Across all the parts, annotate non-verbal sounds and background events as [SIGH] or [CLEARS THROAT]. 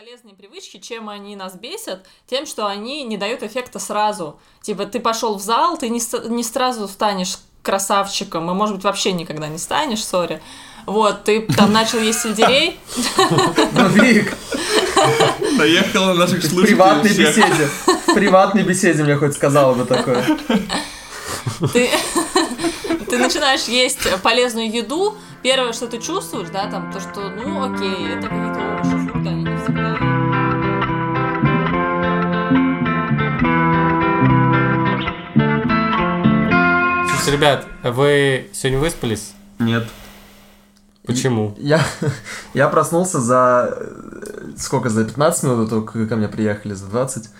полезные привычки, чем они нас бесят, тем, что они не дают эффекта сразу. Типа, ты пошел в зал, ты не, не сразу станешь красавчиком, и, может быть, вообще никогда не станешь, сори. Вот, ты там начал есть сельдерей. Вик, Наехала на наших в слушателей. приватной беседе. В приватной беседе мне хоть сказала бы такое. Ты, ты начинаешь есть полезную еду, первое, что ты чувствуешь, да, там, то, что, ну, окей, это какие-то овощи, Слушайте, ребят, вы сегодня выспались? Нет. Почему? Я, [LAUGHS] я проснулся за... э, Сколько, за 15 минут, того, как ко мне приехали, за 20.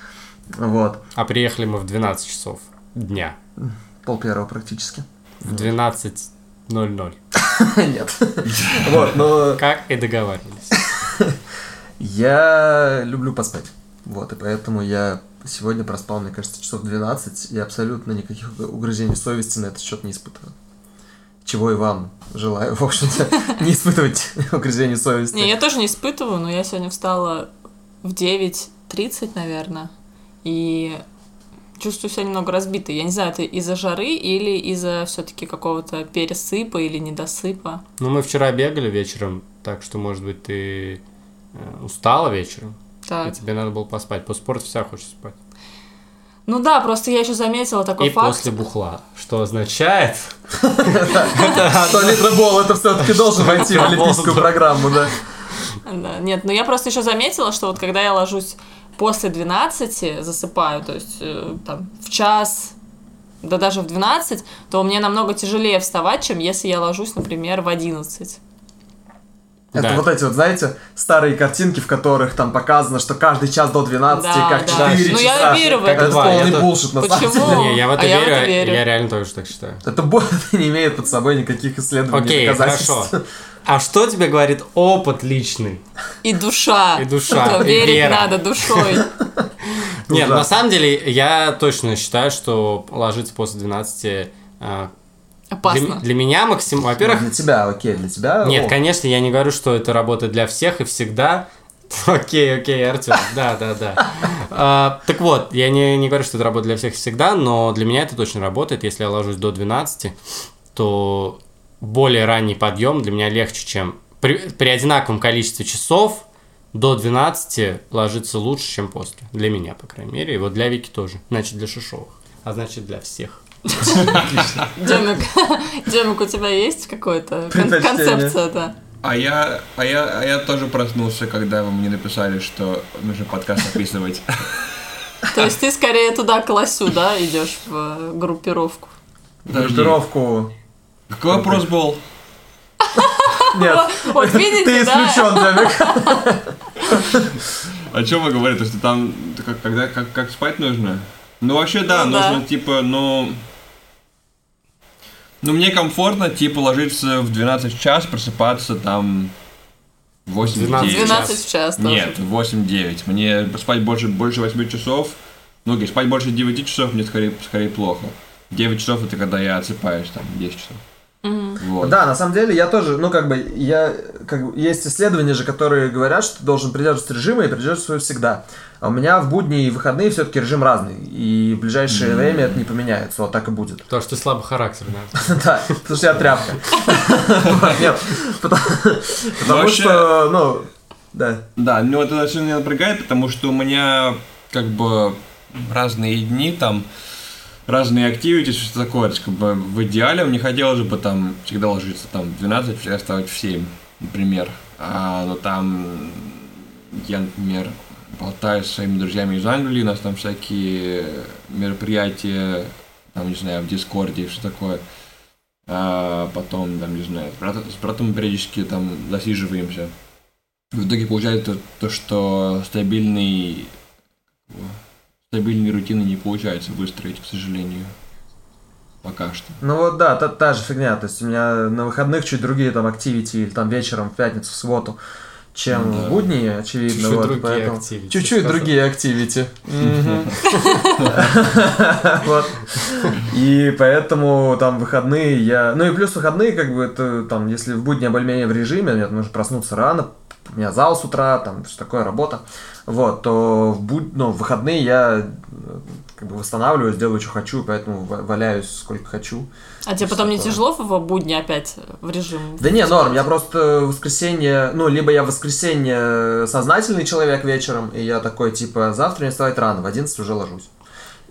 Вот. А приехали мы в 12 часов дня. Пол первого практически. В 12.00. [LAUGHS] Нет. Вот, но Как и договаривались. [LAUGHS] я люблю поспать. Вот, и поэтому я сегодня проспал, мне кажется, часов 12, и абсолютно никаких угрызений совести на этот счет не испытываю. Чего и вам желаю, в общем-то, [LAUGHS] не испытывать угрызений совести. Не, я тоже не испытываю, но я сегодня встала в 9.30, наверное, и чувствую себя немного разбитой. Я не знаю, это из-за жары или из-за все-таки какого-то пересыпа или недосыпа. Ну, мы вчера бегали вечером, так что, может быть, ты э, устала вечером, и Так. тебе надо было поспать. После спорта вся хочет спать. Ну да, просто я еще заметила такой И факт. после бухла. Что означает... [LAUGHS] Что литробол, это все-таки должен войти в [LAUGHS] олимпийскую Да. программу, да. Да, нет, но я просто еще заметила, что вот когда я ложусь после 12, засыпаю, то есть э, там в час, да даже в 12, то мне намного тяжелее вставать, чем если я ложусь, например, в 11. Это Да. вот эти вот, знаете, старые картинки, в которых там показано, что каждый час до 12, Да, как да. 4 Ну, часа. я верю в Как это. Это два, полный булшит, на самом деле. Не, я в это А я в верю, это верю. я реально тоже так считаю. Это бо- [LAUGHS] не имеет под собой никаких исследований, Окей, доказательств. хорошо. [LAUGHS] А что тебе говорит опыт личный? И душа. И душа, Что и Верить вера. надо душой. [LAUGHS] Нет, да. на самом деле, я точно считаю, что ложиться после 12 э, для, Опасно. для меня максимум... Во-первых, Для тебя, окей, для тебя... нет, о. конечно, я не говорю, что это работает для всех и всегда. [LAUGHS] Окей, окей, Артем, да, да, да. А, Так вот, я не, не говорю, что это работает для всех и всегда, но для меня это точно работает. Если я ложусь до 12, то более ранний подъем для меня легче, чем при, при одинаковом количестве часов до 12 ложиться лучше, чем после. Для меня, по крайней мере. И вот для Вики тоже. Значит, для Шишовых. А значит, для всех. Демик, Демик, у тебя есть какая-то концепция, да? А я, а, я, а я тоже проснулся, когда вы мне написали, что нужно подкаст записывать. То есть ты скорее туда к лосю, да, идешь в э, группировку? Группировку... Какой вопрос был? Нет, Вот видите, ты исключен, Демик. [LAUGHS] О чем вы говорите? Что там как, когда, как, как спать нужно? Ну, вообще, да, Ну да. нужно, типа, ну... Ну, мне комфортно, типа, ложиться в 12 час, просыпаться там в 8 12 9. 12 в час тоже. Нет, в 8-9. Мне спать больше, больше 8 часов, ну, окей, спать больше 9 часов мне скорее, скорее плохо. 9 часов это когда я отсыпаюсь, там, 10 часов. Вот. Да, на самом деле я тоже, ну как бы, я, как бы, есть исследования же, которые говорят, что ты должен придерживаться режима и придерживаться его всегда. А у меня в будни и выходные все-таки режим разный, и в ближайшее время это не поменяется, вот так и будет. Потому что ты слабохарактерный. Артем. [LAUGHS] Да, потому что я тряпка. [LAUGHS] Нет, потому что, ну, да. Да, ну это очень меня напрягает, потому что у меня как бы разные дни там, разные активити, что такое, то есть, как бы в идеале мне хотелось бы там всегда ложиться там в 12, всегда вставать в 7, например. А, но там я, например, болтаю со своими друзьями из Англии, у нас там всякие мероприятия, там, не знаю, в Дискорде, что такое. А потом, там, не знаю, с братом, с братом периодически там засиживаемся. В итоге получается то, то, что стабильный стабильные рутины не получается выстроить, к сожалению. Пока что. Ну вот да, та, та же фигня. То есть у меня на выходных чуть другие там активити, или там вечером в пятницу, в субботу, чем да. в будни, очевидно. Чуть-чуть вот, другие поэтому- activity, Чуть-чуть сказал. другие активити. [LAUGHS] И поэтому там выходные я... Ну и плюс выходные, как бы, это там, если в будни я более-менее в режиме, мне нужно проснуться рано, у меня зал с утра, там все такое, работа, вот, то в, буд... ну, в выходные я э, как бы восстанавливаюсь, делаю, что хочу, поэтому ва- валяюсь сколько хочу. А тебе потом не тяжело в будни опять в режим? Да не, норм, я просто в воскресенье, ну, либо я в воскресенье сознательный человек вечером, и я такой, типа, завтра мне вставать рано, в 11 уже ложусь.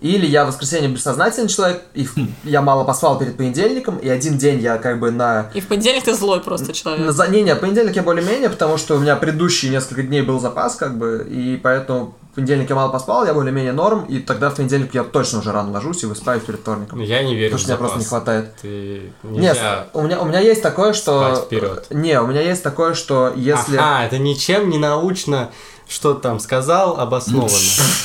Или я в воскресенье бессознательный человек, и в- [LAUGHS] я мало поспал перед понедельником, и один день я как бы на... И в понедельник ты злой просто человек. на. Не, не, понедельник я более-менее, потому что у меня предыдущие несколько дней был запас, как бы, и поэтому в понедельник я мало поспал, я более-менее норм, и тогда в понедельник я точно уже рано ложусь и высыпаюсь перед вторником. Я не верю Потому в что мне просто не хватает. Ты Нет, у меня, у меня есть такое, что... спать вперед. Не, у меня есть такое, что если... Ага, это ничем не научно, что там сказал, обоснованно.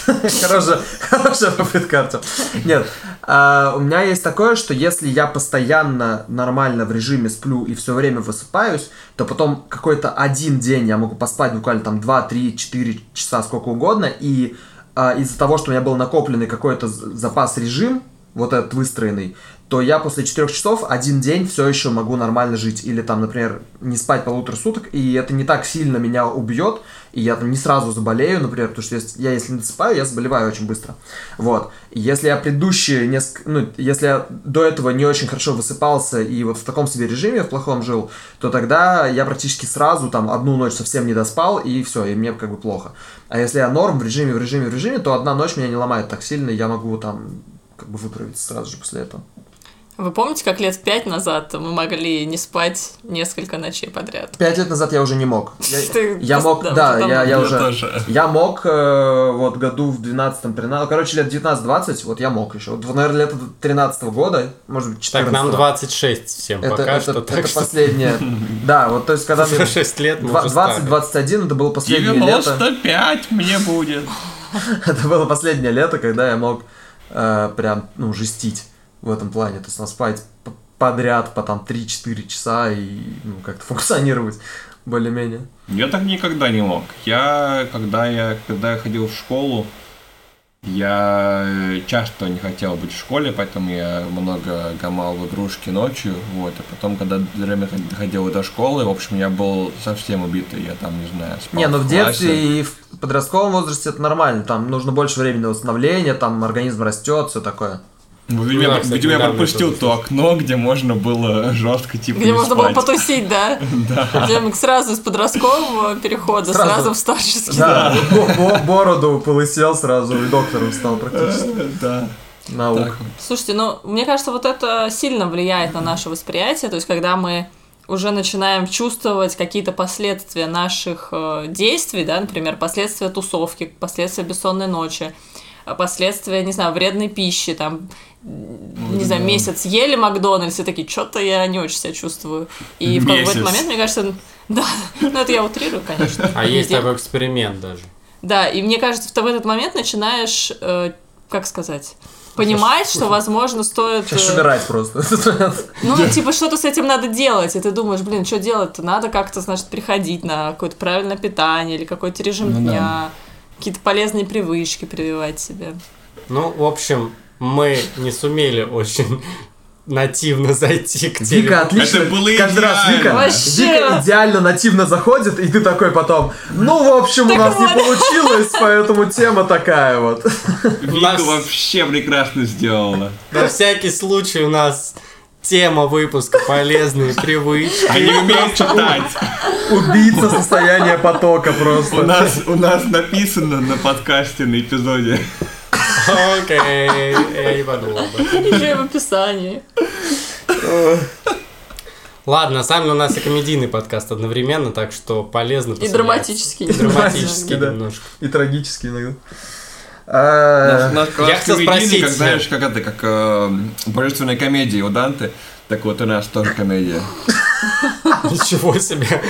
[LAUGHS] Хорошая, хорошая попытка, Артем. Нет, а, у меня есть такое, что если я постоянно нормально в режиме сплю и все время высыпаюсь, то потом какой-то один день я могу поспать буквально там 2, 3, 4 часа, сколько угодно, и а, из-за того, что у меня был накопленный какой-то запас режим, вот этот выстроенный, то я после 4 часов один день все еще могу нормально жить. Или там, например, не спать полутора суток, и это не так сильно меня убьет, и я там не сразу заболею, например, потому что я если не досыпаю, я заболеваю очень быстро. Вот. Если я предыдущие несколько, ну, если я до этого не очень хорошо высыпался и вот в таком себе режиме, в плохом жил, то тогда я практически сразу там одну ночь совсем не доспал, и все, и мне как бы плохо. А если я норм в режиме, в режиме, в режиме, то одна ночь меня не ломает так сильно, и я могу там как бы выправиться сразу же после этого. Вы помните, как лет пять назад мы могли не спать несколько ночей подряд? Пять лет назад я уже не мог. Я, Ты я просто- мог, да, я, уже... тоже. Я мог э, вот году в 12-13, короче, лет 19-20, вот я мог еще. Вот, наверное, лет 13 года, может быть, 14 Так, нам 26 всем это, пока это, что, это последнее. [LAUGHS] Да, вот, то есть, когда мне за 6 лет мы уже стали. 20-21, это было последнее лето. 95 мне будет. [LAUGHS] Это было последнее лето, когда я мог э, прям, ну, жестить в этом плане. То есть, нам спать подряд по там 3-4 часа и, ну, как-то [LAUGHS] функционировать более-менее. Я так никогда не мог. Я, когда я, когда я ходил в школу, я э, часто не хотел быть в школе, поэтому я много гамал в игрушки ночью, вот, а потом, когда время ход- доходило до школы, в общем, я был совсем убитый, я там, не знаю, спал Не, ну в детстве и в подростковом возрасте это нормально. Там нужно больше времени на восстановление, там организм растет, все такое. Да, видимо, кстати, видимо, я пропустил то окно, где можно было жестко типа Где не можно было спать. потусить, да? [LAUGHS] Да. Где мы сразу из подросткового перехода Сразу. сразу, в старческий. Да, бо- бо- бороду полысел сразу и доктором стал практически. Да. Наук. Так вот. Слушайте, ну, мне кажется, вот это сильно влияет на наше восприятие. То есть, когда мы уже начинаем чувствовать какие-то последствия наших э, действий, да, например, последствия тусовки, последствия бессонной ночи, последствия, не знаю, вредной пищи, там, не знаю, да. месяц ели Макдональдс, и такие, что-то я не очень себя чувствую. И в какой-то момент, мне кажется, да, ну это я утрирую, конечно. А есть такой эксперимент даже. Да, и мне кажется, ты в этот момент начинаешь, э, как сказать, понимать, что, возможно, стоит... Сейчас э, умирать просто. ну, типа, что-то с этим надо делать, и ты думаешь, блин, что делать-то? Надо как-то, значит, приходить на какое-то правильное питание или какой-то режим Ну да. Какие-то полезные привычки прививать себе. Ну, в общем, мы не сумели очень нативно зайти к теме. Вика отлично. Это было Каждый раз. Вика, Вообще. Вика идеально нативно заходит, и ты такой потом, ну, в общем, у Так нас не вот. получилось, поэтому тема такая вот. Вика нас- вообще прекрасно сделала. На всякий случай у нас тема выпуска «Полезные привычки». Они умеют читать. Убийца состояния потока У просто. нас, у нас написано на подкасте, на эпизоде. Окей, я не подумал об этом. Еще и в описании. Ладно, деле у нас и комедийный подкаст одновременно, так что полезно И драматический. И драматический немножко. И трагически иногда. А, нас как я хотел спросить, как знаешь, как это, как э, божественная комедия у Данте. Так вот у нас тоже комедия. [LAUGHS] Ничего себе.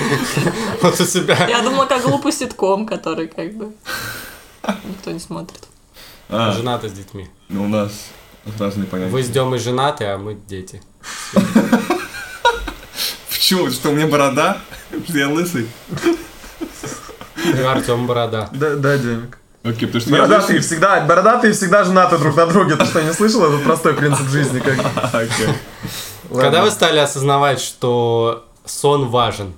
Вот у себя. Я думала, как глупый ситком, который как бы никто не смотрит. А, Женаты с детьми. ну у нас разные понятия. Вы с Демой женаты, а мы дети. Почему? Что, у меня борода? Я лысый? И Артем Борода. Да, да, Демик. Окей, потому что я Бородатые лысый. всегда, бородатые всегда женаты друг на друге. Ты что, не слышал этот простой принцип жизни? Как... [LAUGHS] Окей. Когда вы стали осознавать, что сон важен?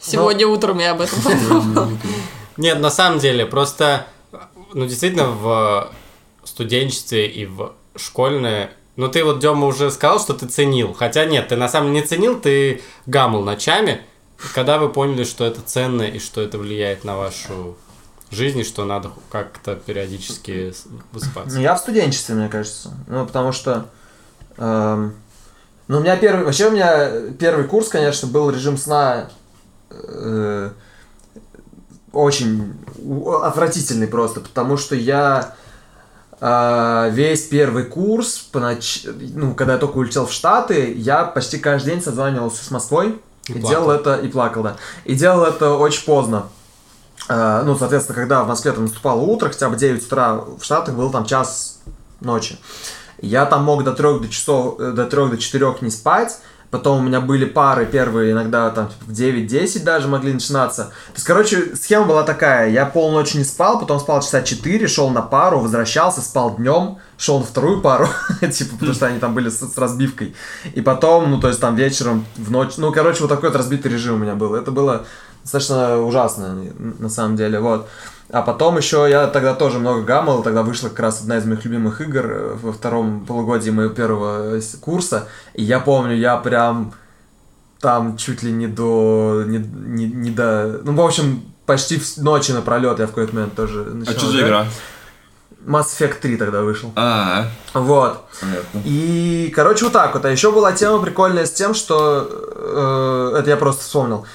Сегодня утром я об этом подумала. Нет, на самом деле, просто, ну, действительно, в студенчестве и в школьное... Ну, ты вот, Дема, уже сказал, что ты ценил. Хотя нет, ты на самом деле не ценил, ты гамал ночами. Когда вы поняли, что это ценно и что это влияет на вашу жизнь, и что надо как-то периодически высыпаться? Я в студенчестве, мне кажется. Ну, потому что... эм, ну, у меня первый... Вообще, у меня первый курс, конечно, был режим сна э, очень отвратительный просто, потому что я э, весь первый курс, по ноч- ну, когда я только улетел в Штаты, я почти каждый день созванивался с Москвой И и, плакал. делал это, и плакал, да. И делал это очень поздно. Э, ну, соответственно, когда в Москве там наступало утро, хотя бы 9 утра, в Штатах был там час ночи. Я там мог до 3 до часов, э, до 3 до 4 не спать, Потом у меня были пары первые, иногда там типа, в 9-10 даже могли начинаться. То есть, короче, схема была такая. Я полночи не спал, потом спал часа 4, шел на пару, возвращался, спал днем, шел на вторую пару, [LAUGHS] типа, потому что они там были с, с разбивкой. И потом, ну, то есть там вечером, в ночь, ну, короче, вот такой вот разбитый режим у меня был. Это было достаточно ужасно, на самом деле, вот. А потом еще я тогда тоже много гамал, тогда вышла как раз одна из моих любимых игр э, во втором полугодии моего первого с- курса. И я помню, я прям там чуть ли не до... Не, не, не до... Ну, в общем, почти в ночи напролет я в какой-то момент тоже А начал что за игра? Mass Effect 3 тогда вышел. А, Вот. понятно. И, короче, вот так вот. А еще была тема прикольная с тем, что... э, это я просто вспомнил.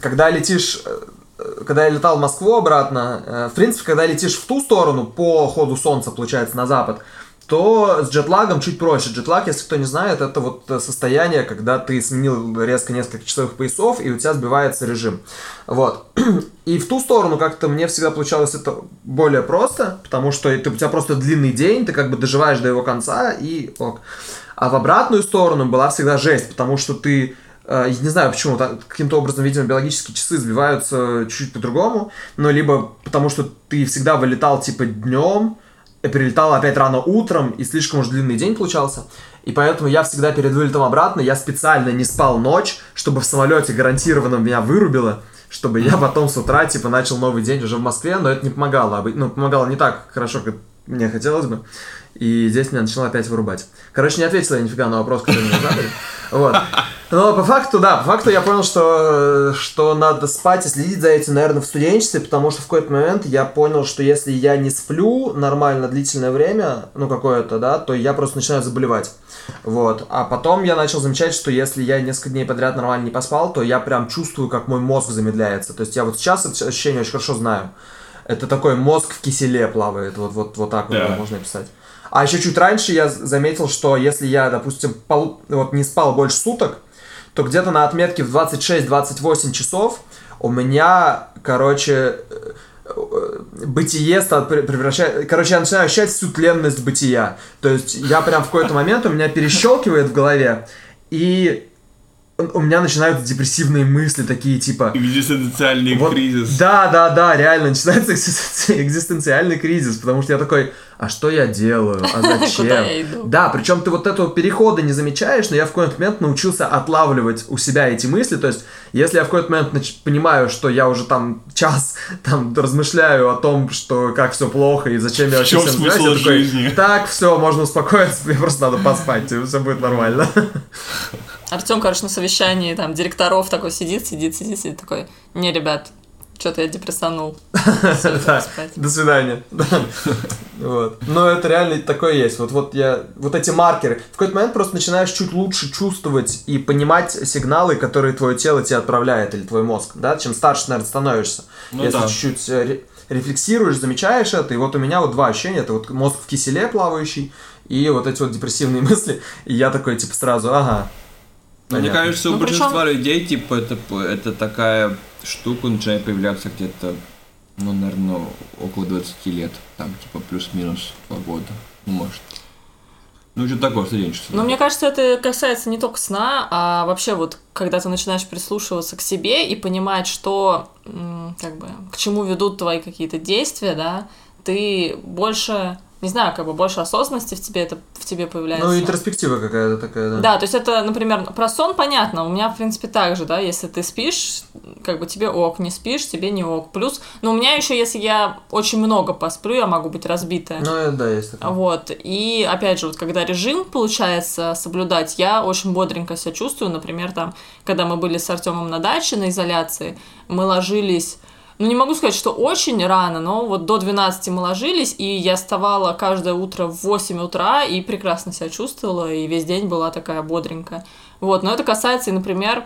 Когда летишь... э, Когда я летал в Москву обратно, э, в принципе, когда летишь в ту сторону, по ходу солнца, получается, на запад, то с джетлагом чуть проще. Джетлаг, если кто не знает, это вот э, состояние, когда ты сменил резко несколько часовых поясов, и у тебя сбивается режим. Вот. [CLEARS THROAT] И в ту сторону как-то мне всегда получалось это более просто, потому что это, у тебя просто длинный день, ты как бы доживаешь до его конца, и ок. А в обратную сторону была всегда жесть, потому что ты э, я не знаю почему, каким-то образом, видимо, биологические часы сбиваются чуть-чуть по-другому, но либо потому что ты всегда вылетал типа днем, и прилетал опять рано утром, и слишком уж длинный день получался. И поэтому я всегда перед вылетом обратно, я специально не спал ночь, чтобы в самолете гарантированно меня вырубило, чтобы я потом с утра, типа, начал новый день уже в Москве, но это не помогало. Ну, помогало не так хорошо, как мне хотелось бы. И здесь меня начало опять вырубать. Короче, не ответила я нифига на вопрос, который мне задали. Вот. Но по факту, да, по факту я понял, что, что надо спать и следить за этим, наверное, в студенчестве, потому что в какой-то момент я понял, что если я не сплю нормально длительное время, ну, какое-то, да, то я просто начинаю заболевать. Вот. А потом я начал замечать, что если я несколько дней подряд нормально не поспал, то я прям чувствую, как мой мозг замедляется. То есть я вот сейчас это ощущение очень хорошо знаю. Это такой мозг в киселе плавает, вот, вот, вот так вот Да. его можно описать. А еще чуть раньше я заметил, что если я, допустим, полу- вот не спал больше суток, то где-то на отметке в 26-28 часов у меня, короче, э, э, бытие стало пре- превращать... Короче, я начинаю ощущать всю тленность бытия. То есть я прям в какой-то момент у меня перещелкивает в голове, и у меня начинаются депрессивные мысли такие, типа... Экзистенциальный Вот, кризис. Да, да, да, реально начинается [LAUGHS] экзистенци- экзистенциальный кризис, потому что я такой, а что я делаю, а [LAUGHS] зачем? Да, причем ты вот этого перехода не замечаешь, но я в какой-то момент научился отлавливать у себя эти мысли, то есть если я в какой-то момент нач- понимаю, что я уже там час [LAUGHS] там размышляю о том, что как все плохо и зачем я вообще всем смысл занимаюсь, я такой, так, все, можно успокоиться, мне просто надо поспать, все будет нормально. Артем, короче, на совещании там директоров такой сидит, сидит, сидит, сидит, такой, не, ребят, что-то я депрессанул. [LAUGHS] Всё, Да, спать». До свидания. Да. [LAUGHS] Вот. Но это реально такое есть. Вот, вот я, вот эти маркеры. В какой-то момент просто начинаешь чуть лучше чувствовать и понимать сигналы, которые твое тело тебе отправляет, или твой мозг, да, чем старше, наверное, становишься. Ну Если да. чуть-чуть э, ре- рефлексируешь, замечаешь это, и вот у меня вот два ощущения, это вот мозг в киселе плавающий, и вот эти вот депрессивные [LAUGHS] мысли, и я такой, типа, сразу, ага. Но мне понятно. кажется, у Ну, причем- большинства людей, типа, это, это такая штука начинает появляться где-то, ну, наверное, около 20 лет. Там, типа, плюс-минус два года. Ну, может. Ну, что такое студенчество. Но мне кажется, это касается не только сна, а вообще вот, когда ты начинаешь прислушиваться к себе и понимать, что, как бы, к чему ведут твои какие-то действия, да, ты больше не знаю, как бы больше осознанности в тебе это в тебе появляется. Ну, интроспектива какая-то такая, да. Да, то есть это, например, про сон понятно, у меня, в принципе, так же, да, если ты спишь, как бы тебе ок, не спишь, тебе не ок. Плюс, ну, у меня еще, если я очень много посплю, я могу быть разбитая. Ну, э, да, есть такое. Вот, и опять же, вот когда режим получается соблюдать, я очень бодренько себя чувствую, например, там, когда мы были с Артемом на даче на изоляции, мы ложились ну, не могу сказать, что очень рано, но вот до 12 мы ложились, и я вставала каждое утро в 8 утра и прекрасно себя чувствовала, и весь день была такая бодренькая. Вот, но это касается, например,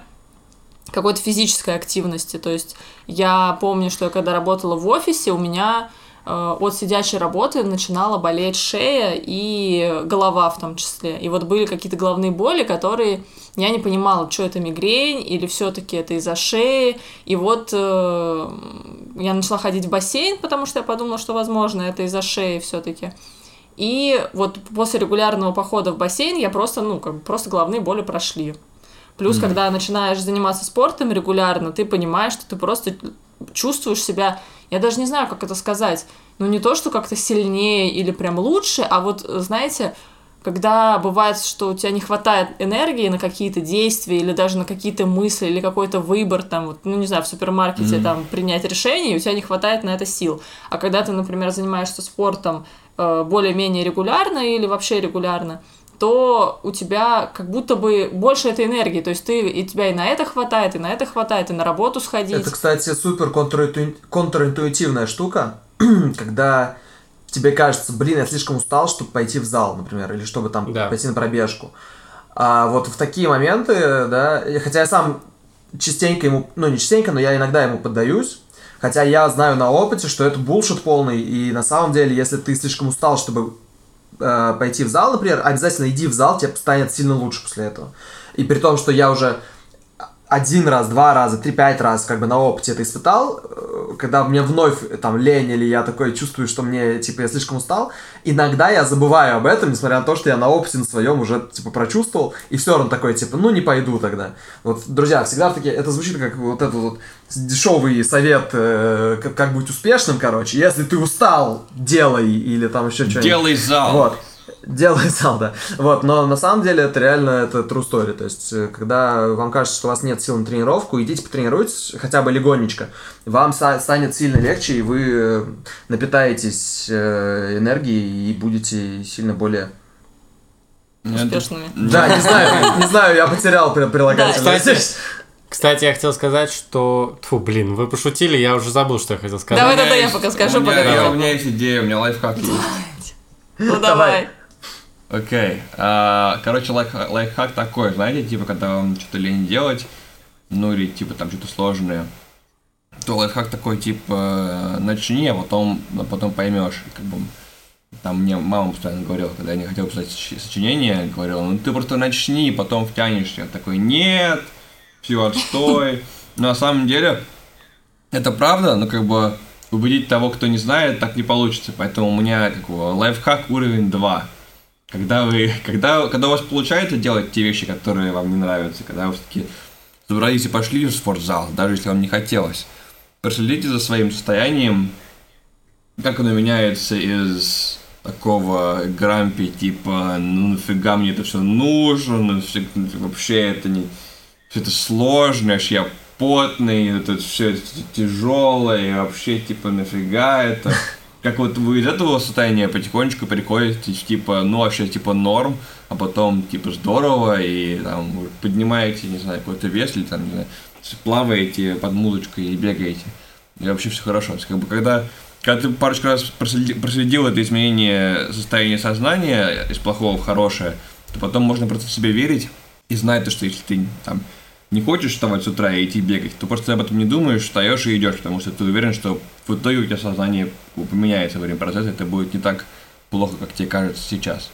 какой-то физической активности. То есть я помню, что я когда работала в офисе, у меня от сидячей работы начинала болеть шея и голова в том числе. И вот были какие-то головные боли, которые я не понимала, что это мигрень или все-таки это из-за шеи. И вот э, я начала ходить в бассейн, потому что я подумала, что, возможно, это из-за шеи все-таки. И вот после регулярного похода в бассейн я просто, ну, как бы просто головные боли прошли. Плюс, mm. когда начинаешь заниматься спортом регулярно, ты понимаешь, что ты просто чувствуешь себя я даже не знаю, как это сказать. Ну, не то, что как-то сильнее или прям лучше, а вот, знаете, когда бывает, что у тебя не хватает энергии на какие-то действия или даже на какие-то мысли или какой-то выбор, там, вот, ну, не знаю, в супермаркете mm-hmm. там принять решение, и у тебя не хватает на это сил. А когда ты, например, занимаешься спортом э, более-менее регулярно или вообще регулярно, то у тебя как будто бы больше этой энергии. То есть ты, и тебя и на это хватает, и на это хватает, и на работу сходить. Это, кстати, супер контринту... контринтуитивная штука, [CLEARS THROAT] когда тебе кажется, блин, я слишком устал, чтобы пойти в зал, например, или чтобы там да. пойти на пробежку. А вот в такие моменты, да, хотя я сам частенько ему, ну не частенько, но я иногда ему поддаюсь, хотя я знаю на опыте, что это булшит полный, и на самом деле, если ты слишком устал, чтобы э, пойти в зал, например, обязательно иди в зал, тебе станет сильно лучше после этого. И при том, что я уже один раз, два раза, три, пять раз как бы на опыте это испытал, э, когда мне вновь там лень или я такой чувствую, что мне, типа, я слишком устал, иногда я забываю об этом, несмотря на то, что я на опыте на своем уже, типа, прочувствовал, и все равно такой, типа, ну, не пойду тогда. Вот, друзья, всегда таки, это звучит как вот этот вот дешевый совет, э, как, как быть успешным, короче, если ты устал, делай, или там еще что-нибудь. Делай зал. Вот делает зал, [LAUGHS] да. Вот, но на самом деле это реально это true story. То есть, э, когда вам кажется, что у вас нет сил на тренировку, идите потренируйтесь хотя бы легонечко. Вам станет сильно легче, и вы э, напитаетесь э, энергией и будете сильно более успешными. Да, не знаю, не знаю, я потерял прилагательное. Кстати, кстати, я хотел сказать, что... Фу, блин, вы пошутили, я уже забыл, что я хотел сказать. Давай тогда я пока скажу, пока. У меня есть идея, у меня лайфхак есть. Ну давай. Окей. Okay. Uh, короче, лайф, лайфхак такой, знаете, типа, когда вам что-то лень делать, ну или типа там что-то сложное, то лайфхак такой, типа, начни, а потом, а потом поймешь. Как бы, там мне мама постоянно говорила, когда я не хотел писать сочинение, говорила, ну ты просто начни, потом втянешься. Я такой, нет, все, отстой. На самом деле, это правда, но как бы убедить того, кто не знает, так не получится. Поэтому у меня как бы, лайфхак уровень 2 когда вы, когда, когда у вас получается делать те вещи, которые вам не нравятся, когда вы все-таки собрались и пошли в спортзал, даже если вам не хотелось, проследите за своим состоянием, как оно меняется из такого грампи, типа, ну нафига мне это все нужно, ну, вообще это не... Все это сложно, аж я потный, это все тяжелое, и вообще, типа, нафига это как вот вы из этого состояния потихонечку приходите, типа, ну, вообще, типа, норм, а потом, типа, здорово, и там поднимаете, не знаю, какой-то вес, или там, не знаю, плаваете под музычкой и бегаете. И вообще все хорошо. Как бы, когда, когда ты парочку раз проследил, проследил это изменение состояния сознания из плохого в хорошее, то потом можно просто себе верить и знать, что если ты там не хочешь вставать с утра и идти бегать, то просто об этом не думаешь, встаешь и идешь, потому что ты уверен, что в итоге у тебя сознание поменяется во время процесса, это будет не так плохо, как тебе кажется сейчас.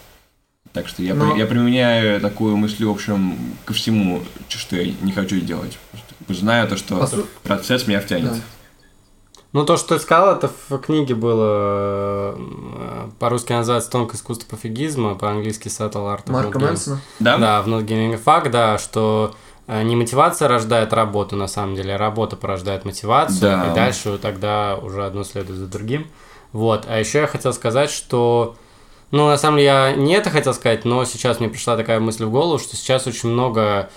Так что я, Но... я применяю такую мысль, в общем, ко всему, что я не хочу делать. Знаю то, что Посу... процесс меня втянет. Да. Ну, то, что ты сказал, это в книге было э, по-русски называется «Тонкое искусство пофигизма», по-английски «Subtle Art of Марка Мэнсона? Да? Да, в Not Giving a Fuck, да, что не мотивация рождает работу, на самом деле, а работа порождает мотивацию, да. и дальше тогда уже одно следует за другим. Вот. А еще я хотел сказать, что Ну, на самом деле, я не это хотел сказать, но сейчас мне пришла такая мысль в голову, что сейчас очень много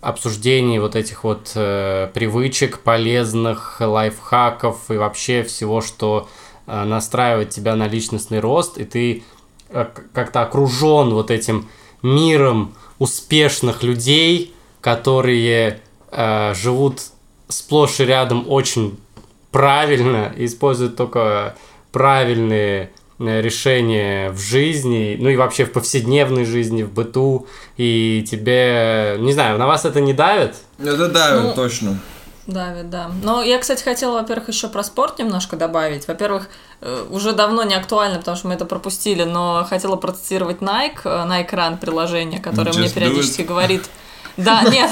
обсуждений вот этих вот э, привычек, полезных лайфхаков и вообще всего, что э, настраивает тебя на личностный рост, и ты э, как-то окружен вот этим миром успешных людей, которые э, живут сплошь и рядом очень правильно, используют только правильные Э, решения в жизни, ну и вообще в повседневной жизни, в быту, и тебе, не знаю, на вас это не давит? Это давит, Ну, точно. Давид, да. Но я, кстати, хотела, во-первых, еще про спорт немножко добавить. Во-первых, э, уже давно не актуально, потому что мы это пропустили, но хотела процитировать Nike, э, Nike Run приложение, которое мне Just do периодически it. Да, нет.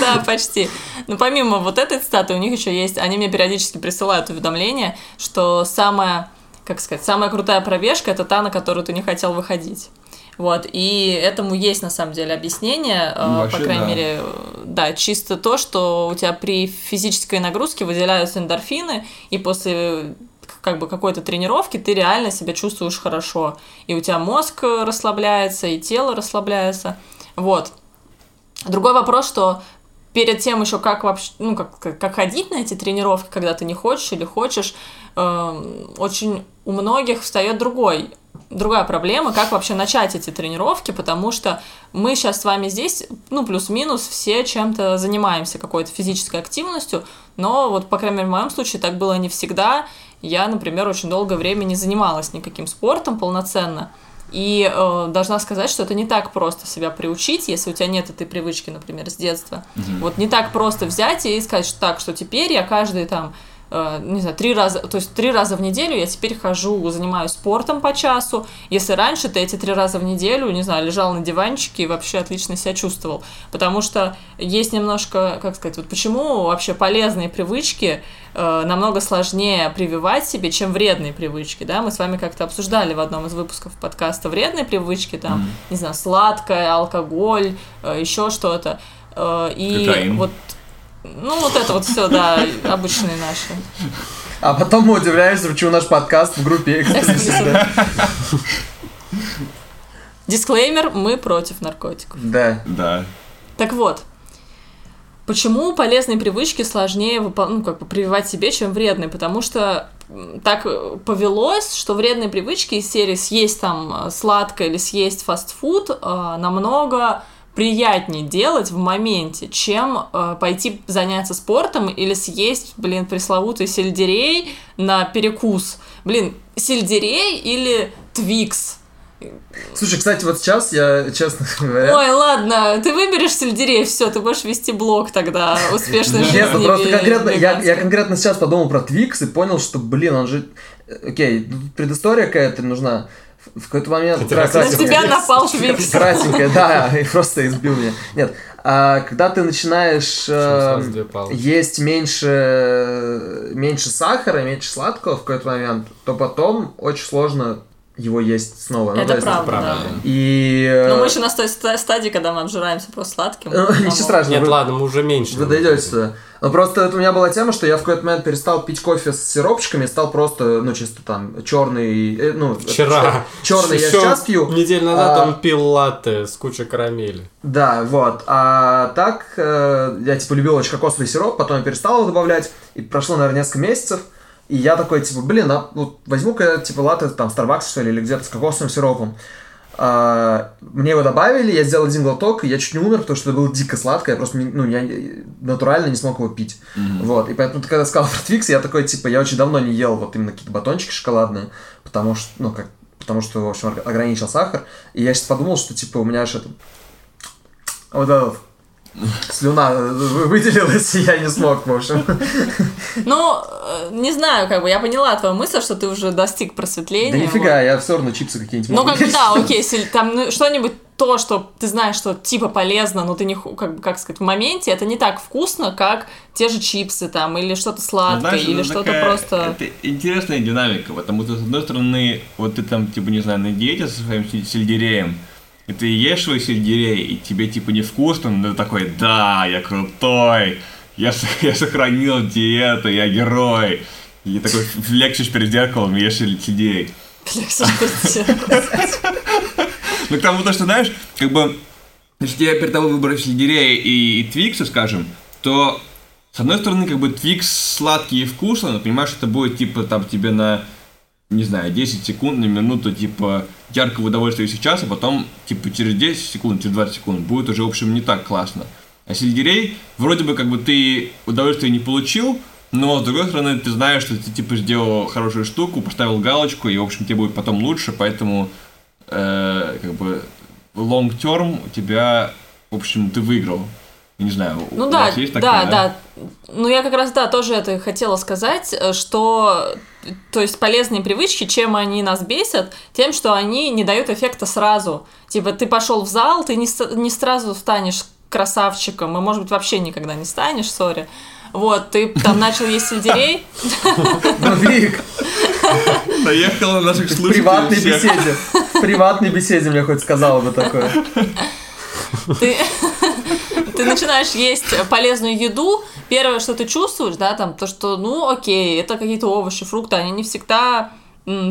Да, почти. Но помимо вот этой цитаты, у них еще есть, они мне периодически присылают уведомления, что самая, как сказать, самая крутая пробежка это та, на которую ты не хотел выходить. Вот, и этому есть на самом деле объяснение, э, Ну, вообще, по крайней да. мере, да, чисто то, что у тебя при физической нагрузке выделяются эндорфины, и после как бы какой-то тренировки ты реально себя чувствуешь хорошо. И у тебя мозг э, расслабляется, и тело расслабляется. Вот. Другой вопрос, что перед тем еще как вообще, ну, как, как, ходить на эти тренировки, когда ты не хочешь или хочешь, эм, очень у многих встает другой другая проблема, как вообще начать эти тренировки, потому что мы сейчас с вами здесь, ну, плюс-минус, все чем-то занимаемся, какой-то физической активностью, но вот, по крайней мере, в моем случае так было не всегда. Я, например, очень долгое время не занималась никаким спортом полноценно. И э, должна сказать, что это не так просто себя приучить, если у тебя нет этой привычки, например, с детства. Вот не так просто взять и сказать, что так, что теперь я каждый там не знаю, три раза, то есть три раза в неделю я теперь хожу, занимаюсь спортом по часу. Если раньше ты эти три раза в неделю, не знаю, лежал на диванчике и вообще отлично себя чувствовал. Потому что есть немножко, как сказать, вот почему вообще полезные привычки э, намного сложнее прививать себе, чем вредные привычки, да? Мы с вами как-то обсуждали в одном из выпусков подкаста вредные привычки, там, не знаю, сладкое, алкоголь, э, еще что-то. Э, и Кокаин. вот ну, вот это вот все, да, обычные наши. А потом мы удивляемся, почему наш подкаст в группе да. Дисклеймер, мы против наркотиков. Да. Да. Так вот, почему полезные привычки сложнее ну, как бы прививать себе, чем вредные? Потому что так повелось, что вредные привычки из серии съесть там сладкое или съесть фастфуд э, намного приятнее делать в моменте, чем э, пойти заняться спортом или съесть, блин, пресловутый сельдерей на перекус. Блин, сельдерей или твикс? Слушай, кстати, вот сейчас я, честно говоря... Ой, ладно, ты выберешь сельдерей, все, ты будешь вести блог тогда успешной жизни. Нет, ну просто конкретно, я, я конкретно сейчас подумал про Твикс и понял, что, блин, он же... э, Окей, предыстория какая-то нужна. В какой-то момент... Это кра- раз на тебя напал Твикс. Кратенькая, да, и просто избил меня. Нет, а когда ты начинаешь э, есть меньше, меньше сахара, меньше сладкого в какой-то момент, то потом очень сложно его есть снова. Ну, то Это есть- правда, правда. да. И... э, Но мы еще на той ста- стадии, когда мы обжираемся просто сладким. э, [LAUGHS] Ничего страшного. Нет, ладно, мы уже меньше. Вы дойдете сюда. Ну просто это у меня была тема, что я в какой-то момент перестал пить кофе с сиропчиками, стал просто, ну, чисто там черный, э, ну, Вчера. черный я сейчас пью. Неделю назад А, он пил латте с кучей карамели. Да, вот. А так э, я типа любил очень кокосовый сироп, потом я перестал его добавлять, и прошло, наверное, несколько месяцев. И я такой, типа, блин, а вот возьму-ка, типа, латте там Starbucks, что ли, или где-то с кокосовым сиропом. А, мне его добавили, я сделал один глоток, и я чуть не умер, потому что это было дико сладко, я просто, ну, я натурально не смог его пить. Вот, и поэтому когда сказал про я такой, типа, я очень давно не ел вот именно какие-то батончики шоколадные, потому что, ну, как, потому что, в общем, ограничил сахар, и я сейчас подумал, что, типа, у меня аж это, вот это вот, слюна вы- выделилась, [LAUGHS] и я не смог, в общем. Ну, э, не знаю, как бы, я поняла твою мысль, что ты уже достиг просветления. Да вот. нифига, я все равно чипсы какие-нибудь Ну, как бы, да, окей, если там ну, что-нибудь то, что ты знаешь, что типа полезно, но ты не, как бы, как сказать, в моменте это не так вкусно, как те же чипсы там, или что-то сладкое, Знаешь, или это что-то такая- просто... Это интересная динамика, потому что, с одной стороны, вот ты там, типа, не знаю, на диете со своим сельдереем, и ты ешь свой сельдерей, и тебе, типа, невкусно, но ты такой, да, я крутой, я, [LAUGHS] я сохранил диету, я герой. И такой флексишь перед зеркалом ешь сельдерей. Лекса, что ты Ну, к тому, то, что, знаешь, как бы, если тебе перед тобой выбрать сельдерея и, и твикса, скажем, то, с одной стороны, как бы твикс сладкий и вкусный, но понимаешь, это будет, типа, там, тебе на, не знаю, 10 секунд, на минуту, типа, яркого удовольствия сейчас, а потом, типа, через 10 секунд, через 20 секунд будет уже, в общем, не так классно. А сельдерей, вроде бы, как бы, ты удовольствие не получил, но, с другой стороны, ты знаешь, что ты, типа, сделал хорошую штуку, поставил галочку, и, в общем, тебе будет потом лучше, поэтому, э, как бы, long term у тебя, в общем, ты выиграл. Не знаю, Ну у да, вас есть да, такая, да. Ну я как раз, да, тоже это хотела сказать, э, что, то есть полезные привычки, чем они нас бесят, тем, что они не дают эффекта сразу. Типа ты пошел в зал, ты не, не сразу станешь красавчиком, и, может быть, вообще никогда не станешь, сори. Вот, ты там начал есть сельдерей, Ну, Вик, Наехала на наших в слушателей приватной всех. беседе. В приватной беседе мне хоть сказала бы такое. ты, ты начинаешь есть полезную еду, первое, что ты чувствуешь, да, там, то, что, ну, окей, это какие-то овощи, фрукты, они не всегда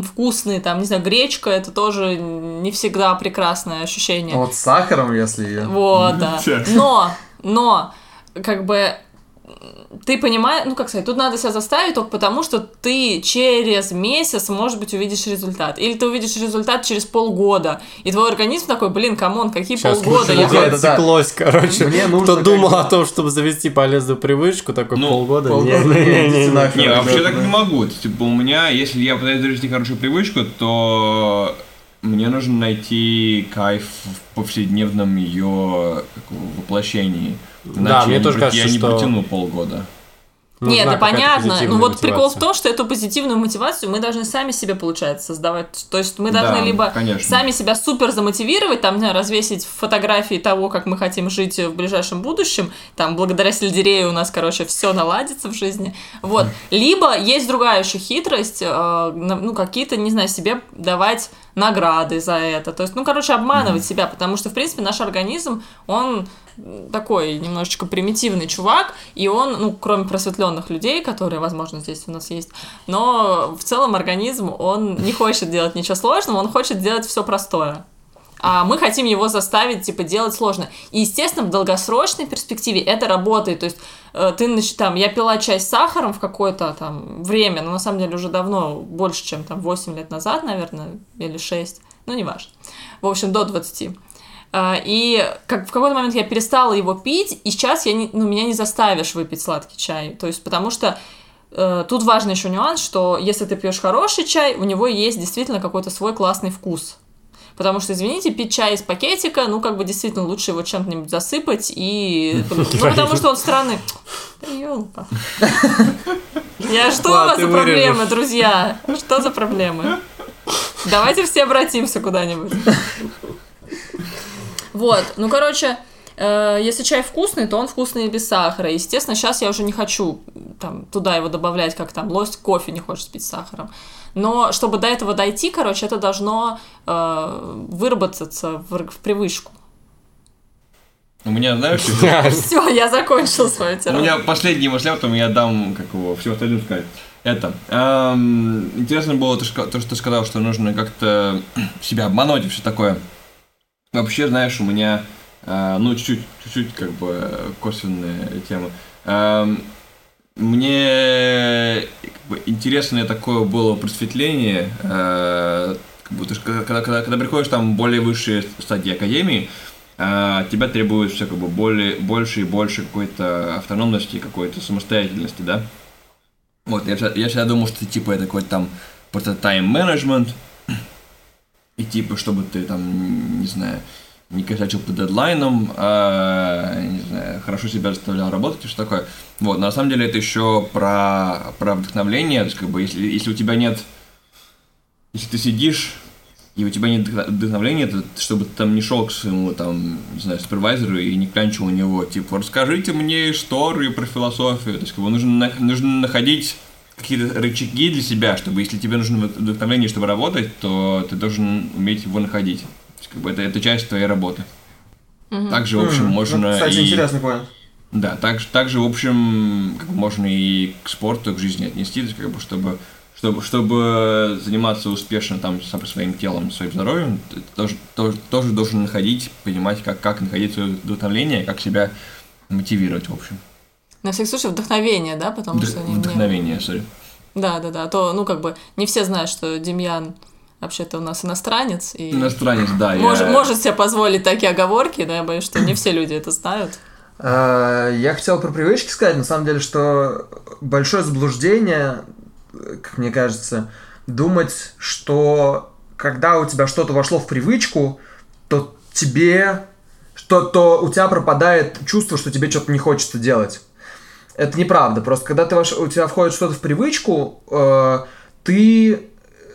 вкусные, там, не знаю, гречка, это тоже не всегда прекрасное ощущение. А вот с сахаром, если. Вот, да. Но, но, как бы, ты понимаешь, ну как сказать, тут надо себя заставить только потому, что ты через месяц, может быть, увидишь результат. Или ты увидишь результат через полгода. И твой организм такой, блин, come on, какие Сейчас полгода? Я хоть- это да. отсеклось, короче. Мне нужно Кто думал о том, чтобы завести полезную привычку, такой Ну, полгода. полгода, Не, не, не, идите не. вообще так не могу. Типа, у меня, если я пытаюсь завести хорошую привычку, то мне нужно найти кайф в повседневном ее воплощении. Да, мне не тоже кажется, я не что- протяну полгода. Нет, Нужна это какая-то понятно. Ну вот прикол в мотивация. том, что эту позитивную мотивацию мы должны сами себе, получается, создавать. То есть мы должны Да, либо конечно. сами себя супер замотивировать, там, не знаю, развесить фотографии того, как мы хотим жить в ближайшем будущем, там, благодаря сельдерею у нас, короче, все наладится в жизни. Вот. Либо есть другая еще хитрость, э, ну, какие-то, не знаю, себе давать награды за это. То есть, ну, короче, обманывать себя, потому что, в принципе, наш организм, он такой немножечко примитивный чувак, и он, ну, кроме просветленных людей, которые, возможно, здесь у нас есть, но в целом организм, он не хочет делать ничего сложного, он хочет делать все простое. А мы хотим его заставить, типа, делать сложно. И, естественно, в долгосрочной перспективе это работает. То есть, э, ты, там, я пила чай с сахаром в какое-то там время, но на самом деле уже давно, больше, чем там 8 лет назад, наверное, или 6, ну, неважно. В общем, до 20. А, И как, в какой-то момент я перестала его пить, и сейчас я не, ну, меня не заставишь выпить сладкий чай. То есть, потому что э, тут важный еще нюанс, что если ты пьешь хороший чай, у него есть действительно какой-то свой классный вкус. Потому что, извините, пить чай из пакетика, ну, как бы действительно лучше его чем-нибудь засыпать и... [LAUGHS] Ну, потому что он странный. Да ёлка. Я что у вас за проблемы, друзья? Что за проблемы? Давайте все обратимся куда-нибудь. Вот, ну, короче, э, если чай вкусный, то он вкусный и без сахара. Естественно, сейчас я уже не хочу там, туда его добавлять, как там лось кофе не хочешь пить с сахаром. Но чтобы до этого дойти, короче, это должно э, выработаться в, в привычку. У меня, знаешь, [LAUGHS] Все, я закончил свою у тираду. меня последний мысль, а потом я дам, как его, все остальное сказать. Это. эм, интересно было то, что то, что ты сказал, что нужно как-то себя обмануть и все такое. Вообще, знаешь, у меня, э, ну, чуть-чуть, чуть-чуть, как бы, косвенная тема. Эм, мне как бы, интересное такое было просветление, э, как будто когда, когда, когда, приходишь там более высшие стадии академии, э, тебя требуют все как бы более, больше и больше какой-то автономности, какой-то самостоятельности, да? Вот, я я всегда думал, что типа это какой-то там просто тайм-менеджмент, и типа, чтобы ты там, не знаю, не косячил по дедлайнам, а, не знаю, хорошо себя заставлял работать и что такое. Вот, на самом деле это еще про, про вдохновление, то есть как бы если, если у тебя нет, если ты сидишь и у тебя нет вдохно- вдохновления, то чтобы ты там не шел к своему там, не знаю, супервайзеру и не клянчил у него, типа, расскажите мне историю про философию. То есть как бы нужно, нужно находить какие-то рычаги для себя, чтобы если тебе нужно вдохновление, чтобы работать, то ты должен уметь его находить. То есть, как бы это, это часть твоей работы. Также, в общем, М, можно ну, Кстати, и... интересный поинт. Да, также, также, в общем, как бы можно и к спорту, и к жизни отнести, то есть, как бы, чтобы, чтобы, чтобы заниматься успешно там сам своим телом, своим здоровьем, ты тоже, тоже, тоже должен находить, понимать, как, как находить свое вдохновление, как себя мотивировать, в общем. На всякий случай вдохновение, да, потому Вдох- что... не- не- вдохновение, сори. Да, да, да. А то, ну, как бы, не все знают, что Демьян вообще-то у нас иностранец. И Иностранец, да. я- может, может себе позволить такие оговорки, но я боюсь, что не все люди это знают. А, Я хотел про привычки сказать, на самом деле, что большое заблуждение, как мне кажется, думать, что когда у тебя что-то вошло в привычку, то тебе, что то у тебя пропадает чувство, что тебе что-то не хочется делать. Это неправда. Просто когда ты вош- у тебя входит что-то в привычку, э, ты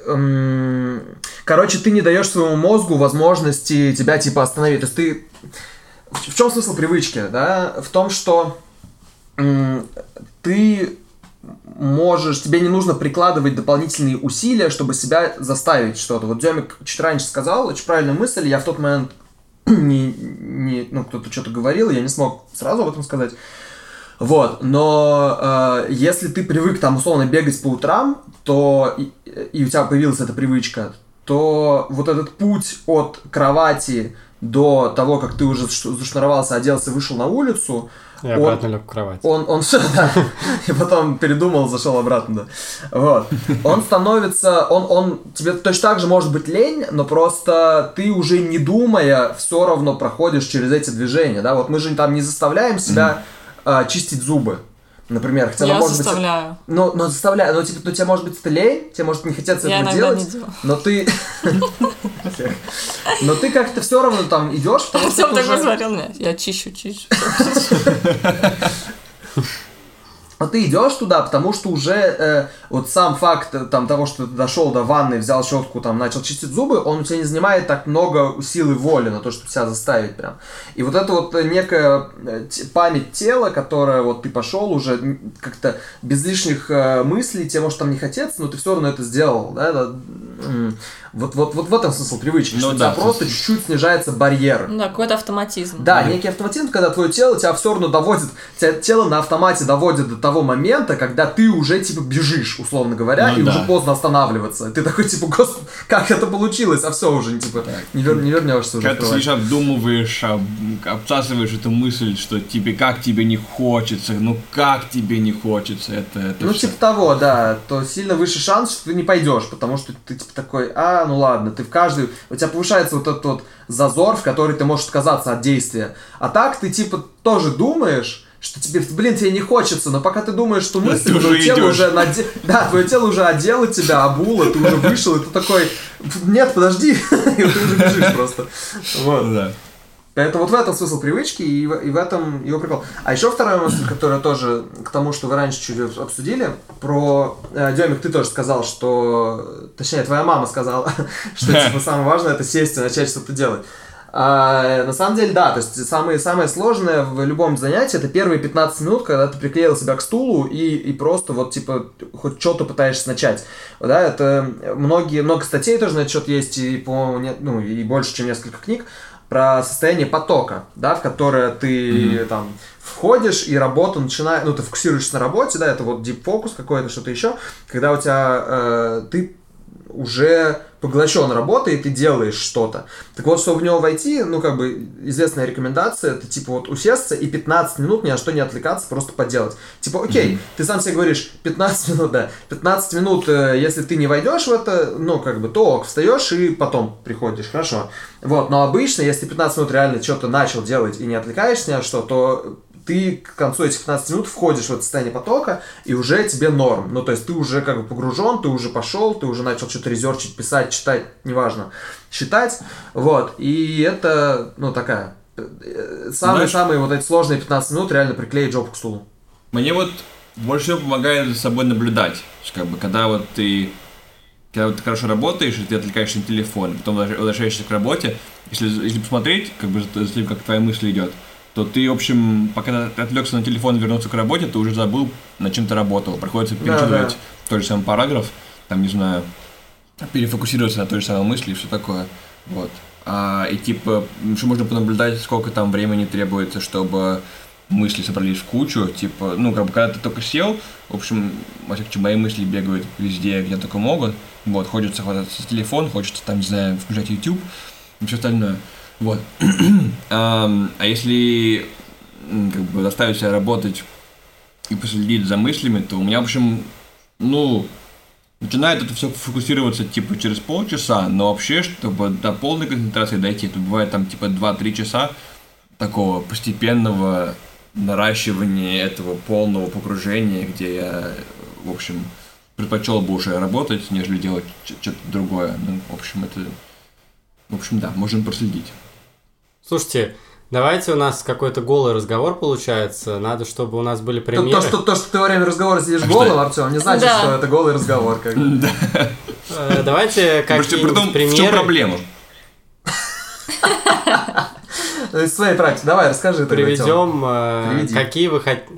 эм, короче, ты не даешь своему мозгу возможности тебя типа остановить. То есть ты в чем смысл привычки, да? В том, что м, ты можешь, тебе не нужно прикладывать дополнительные усилия, чтобы себя заставить что-то. Вот Демик чуть раньше сказал, очень правильная мысль, я в тот момент [CLEARS THROAT] не, не ну, кто-то что-то говорил, я не смог сразу об этом сказать. Вот, но э, если ты привык там условно бегать по утрам, то и, и у тебя появилась эта привычка, то вот этот путь от кровати до того, как ты уже зашнуровался, оделся, вышел на улицу, И он- обратно лег в кровать. он, он все, да, [LAUGHS] и потом передумал, зашел обратно, да. Вот. Он становится, он, он, тебе точно так же может быть лень, но просто ты уже не думая все равно проходишь через эти движения, да. Вот мы же там не заставляем себя а, чистить зубы, например, хотя, ну, я может быть, заставляю. ну, но заставляю, ну, типа, ну, тебе может быть лень, тебе может не хотеться Я этого делать, не делаю. но ты, [LAUGHS] но ты как-то все равно там идешь, потому что Артем такой смотрел меня. Я чищу, чищу. [LAUGHS] Ты идешь туда, потому что уже э, вот сам факт э, там того, что ты дошел до ванны, взял щетку, там начал чистить зубы, он у тебя не занимает так много силы воли на то, чтобы себя заставить прям. И вот это вот э, некая э, память тела, которая вот ты пошел уже как-то без лишних э, мыслей, тебе может там не хотеться, но ты все равно это сделал, да, да. Вот, вот, вот в этом смысл привычки, Ну что у да, тебя просто чуть-чуть снижается барьер. Ну да, какой-то автоматизм. Да, некий автоматизм, когда твое тело тебя все равно доводит, тебя тело на автомате доводит до того момента, когда ты уже типа бежишь, условно говоря, Ну и да. уже поздно останавливаться. Ты такой типа, господи, как это получилось, а все уже типа не, вер- не вернешься уже. Когда ты сидишь, обдумываешь, об- обсасываешь эту мысль, что тебе как тебе не хочется, ну как тебе не хочется, это, это Ну, всё. типа того, да, то сильно выше шанс, что ты не пойдешь, потому что ты типа такой, а, ну ладно, ты в каждый, у тебя повышается вот этот вот зазор, в который ты можешь отказаться от действия. А так ты типа тоже думаешь, что тебе, блин, тебе не хочется, но пока ты думаешь, что мысль, твое тело идёшь. уже наде... Да, твое тело уже одело тебя, обуло, ты уже вышел, и ты такой, нет, подожди, [LAUGHS] и ты уже бежишь просто. Вот. Да. Это вот в этом смысл привычки и в, и в этом его прикол. А еще вторая мысль, [CLEARS THROAT] которая тоже к тому, что вы раньше чуть обсудили, про э, Демик, ты тоже сказал, что, точнее, твоя мама сказала, [LAUGHS] что типа [LAUGHS] самое важное это сесть и начать что-то делать. А, на самом деле, да, то есть самое, самое сложное в любом занятии это первые 15 минут, когда ты приклеил себя к стулу и, и просто вот типа хоть что-то пытаешься начать. Да, это многие, много статей тоже на этот счет есть, и, по, ну, и больше, чем несколько книг про состояние потока, да, в которое ты там входишь и работу начинаешь, ну ты фокусируешься на работе, да, это вот deep фокус какой-то, что-то еще, когда у тебя э, ты уже поглощен работой, и ты делаешь что-то. Так вот, чтобы в него войти, ну, как бы, известная рекомендация, это, типа, вот, усесться и 15 минут ни на что не отвлекаться, просто поделать. Типа, окей, ты сам себе говоришь, 15 минут, да, 15 минут, э, если ты не войдешь в это, ну, как бы, то ок, встаешь и потом приходишь, хорошо. Вот, но обычно, если 15 минут реально что-то начал делать и не отвлекаешься ни на что, то ты к концу этих 15 минут входишь в это состояние потока, и уже тебе норм. Ну, то есть ты уже как бы погружен, ты уже пошел, ты уже начал что-то резерчить, писать, читать, неважно, считать. Вот. И это, ну, такая... э, Самые-самые вот эти сложные 15 минут реально приклеить жопу к стулу. Мне вот больше всего помогает за собой наблюдать. Как бы, когда вот ты когда вот ты хорошо работаешь, и ты отвлекаешься на телефон, потом возвращ- возвращаешься к работе, если, если посмотреть, как бы за за тем, как твоя мысль идет, то ты, в общем, пока ты отвлекся на телефон и вернулся к работе, ты уже забыл, над чем ты работал. Приходится Да, перечитывать да. тот же самый параграф, там, не знаю, перефокусироваться на той же самой мысли и все такое. Вот. А, и типа, еще можно понаблюдать, сколько там времени требуется, чтобы мысли собрались в кучу, типа, ну, как бы, когда ты только сел, в общем, во всяком мои мысли бегают везде, где только могут, вот, хочется хвататься телефон, хочется там, не знаю, включать YouTube и все остальное, вот. [CLEARS THROAT] а если, как бы, заставить себя работать и последить за мыслями, то у меня, в общем, ну, начинает это все фокусироваться типа через полчаса, но вообще, чтобы до полной концентрации дойти, это бывает там типа 2-3 часа такого постепенного наращивания этого полного погружения, где я, в общем, предпочел бы уже работать, нежели делать что-то другое. Ну, в общем, это... В общем, да, можем проследить. Слушайте, Давайте у нас какой-то голый разговор получается. Надо, чтобы у нас были примеры. То, что, то, что ты во время разговора сидишь голым, Артем, не значит, Да. что это голый разговор. Как... бы. Э, Давайте какие-нибудь притом, в чем примеры. проблема? То есть, своей практики. Давай, расскажи. Приведем, э, какие вы хотите...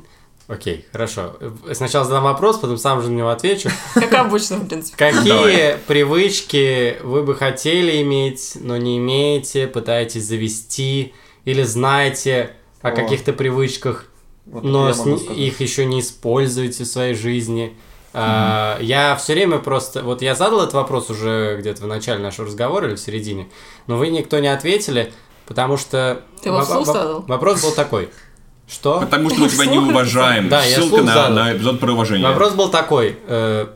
Окей, хорошо. Сначала задам вопрос, потом сам же на него отвечу. [LAUGHS] Как обычно, в принципе. Какие Давай. привычки вы бы хотели иметь, но не имеете, пытаетесь завести, или знаете о О. каких-то привычках, Вот но их еще не используете в своей жизни? А, Я все время просто... Вот я задал этот вопрос уже где-то в начале нашего разговора или в середине, но вы никто не ответили, потому что... Ты его во- вслух во- задал? Вопрос был такой. Что? Потому что мы тебя не уважаем. Да, я Ссылка на, на эпизод про уважение. Вопрос был такой. э,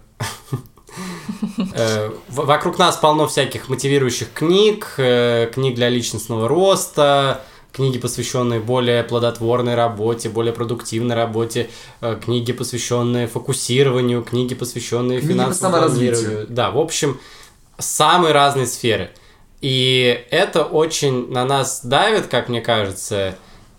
э, Вокруг нас полно всяких мотивирующих книг, э, книг для личностного роста, книги, посвященные более плодотворной работе, более продуктивной работе, книги, посвященные фокусированию, книги, посвященные финансовому планированию. Да, в общем, самые разные сферы. И это очень на нас давит, как мне кажется,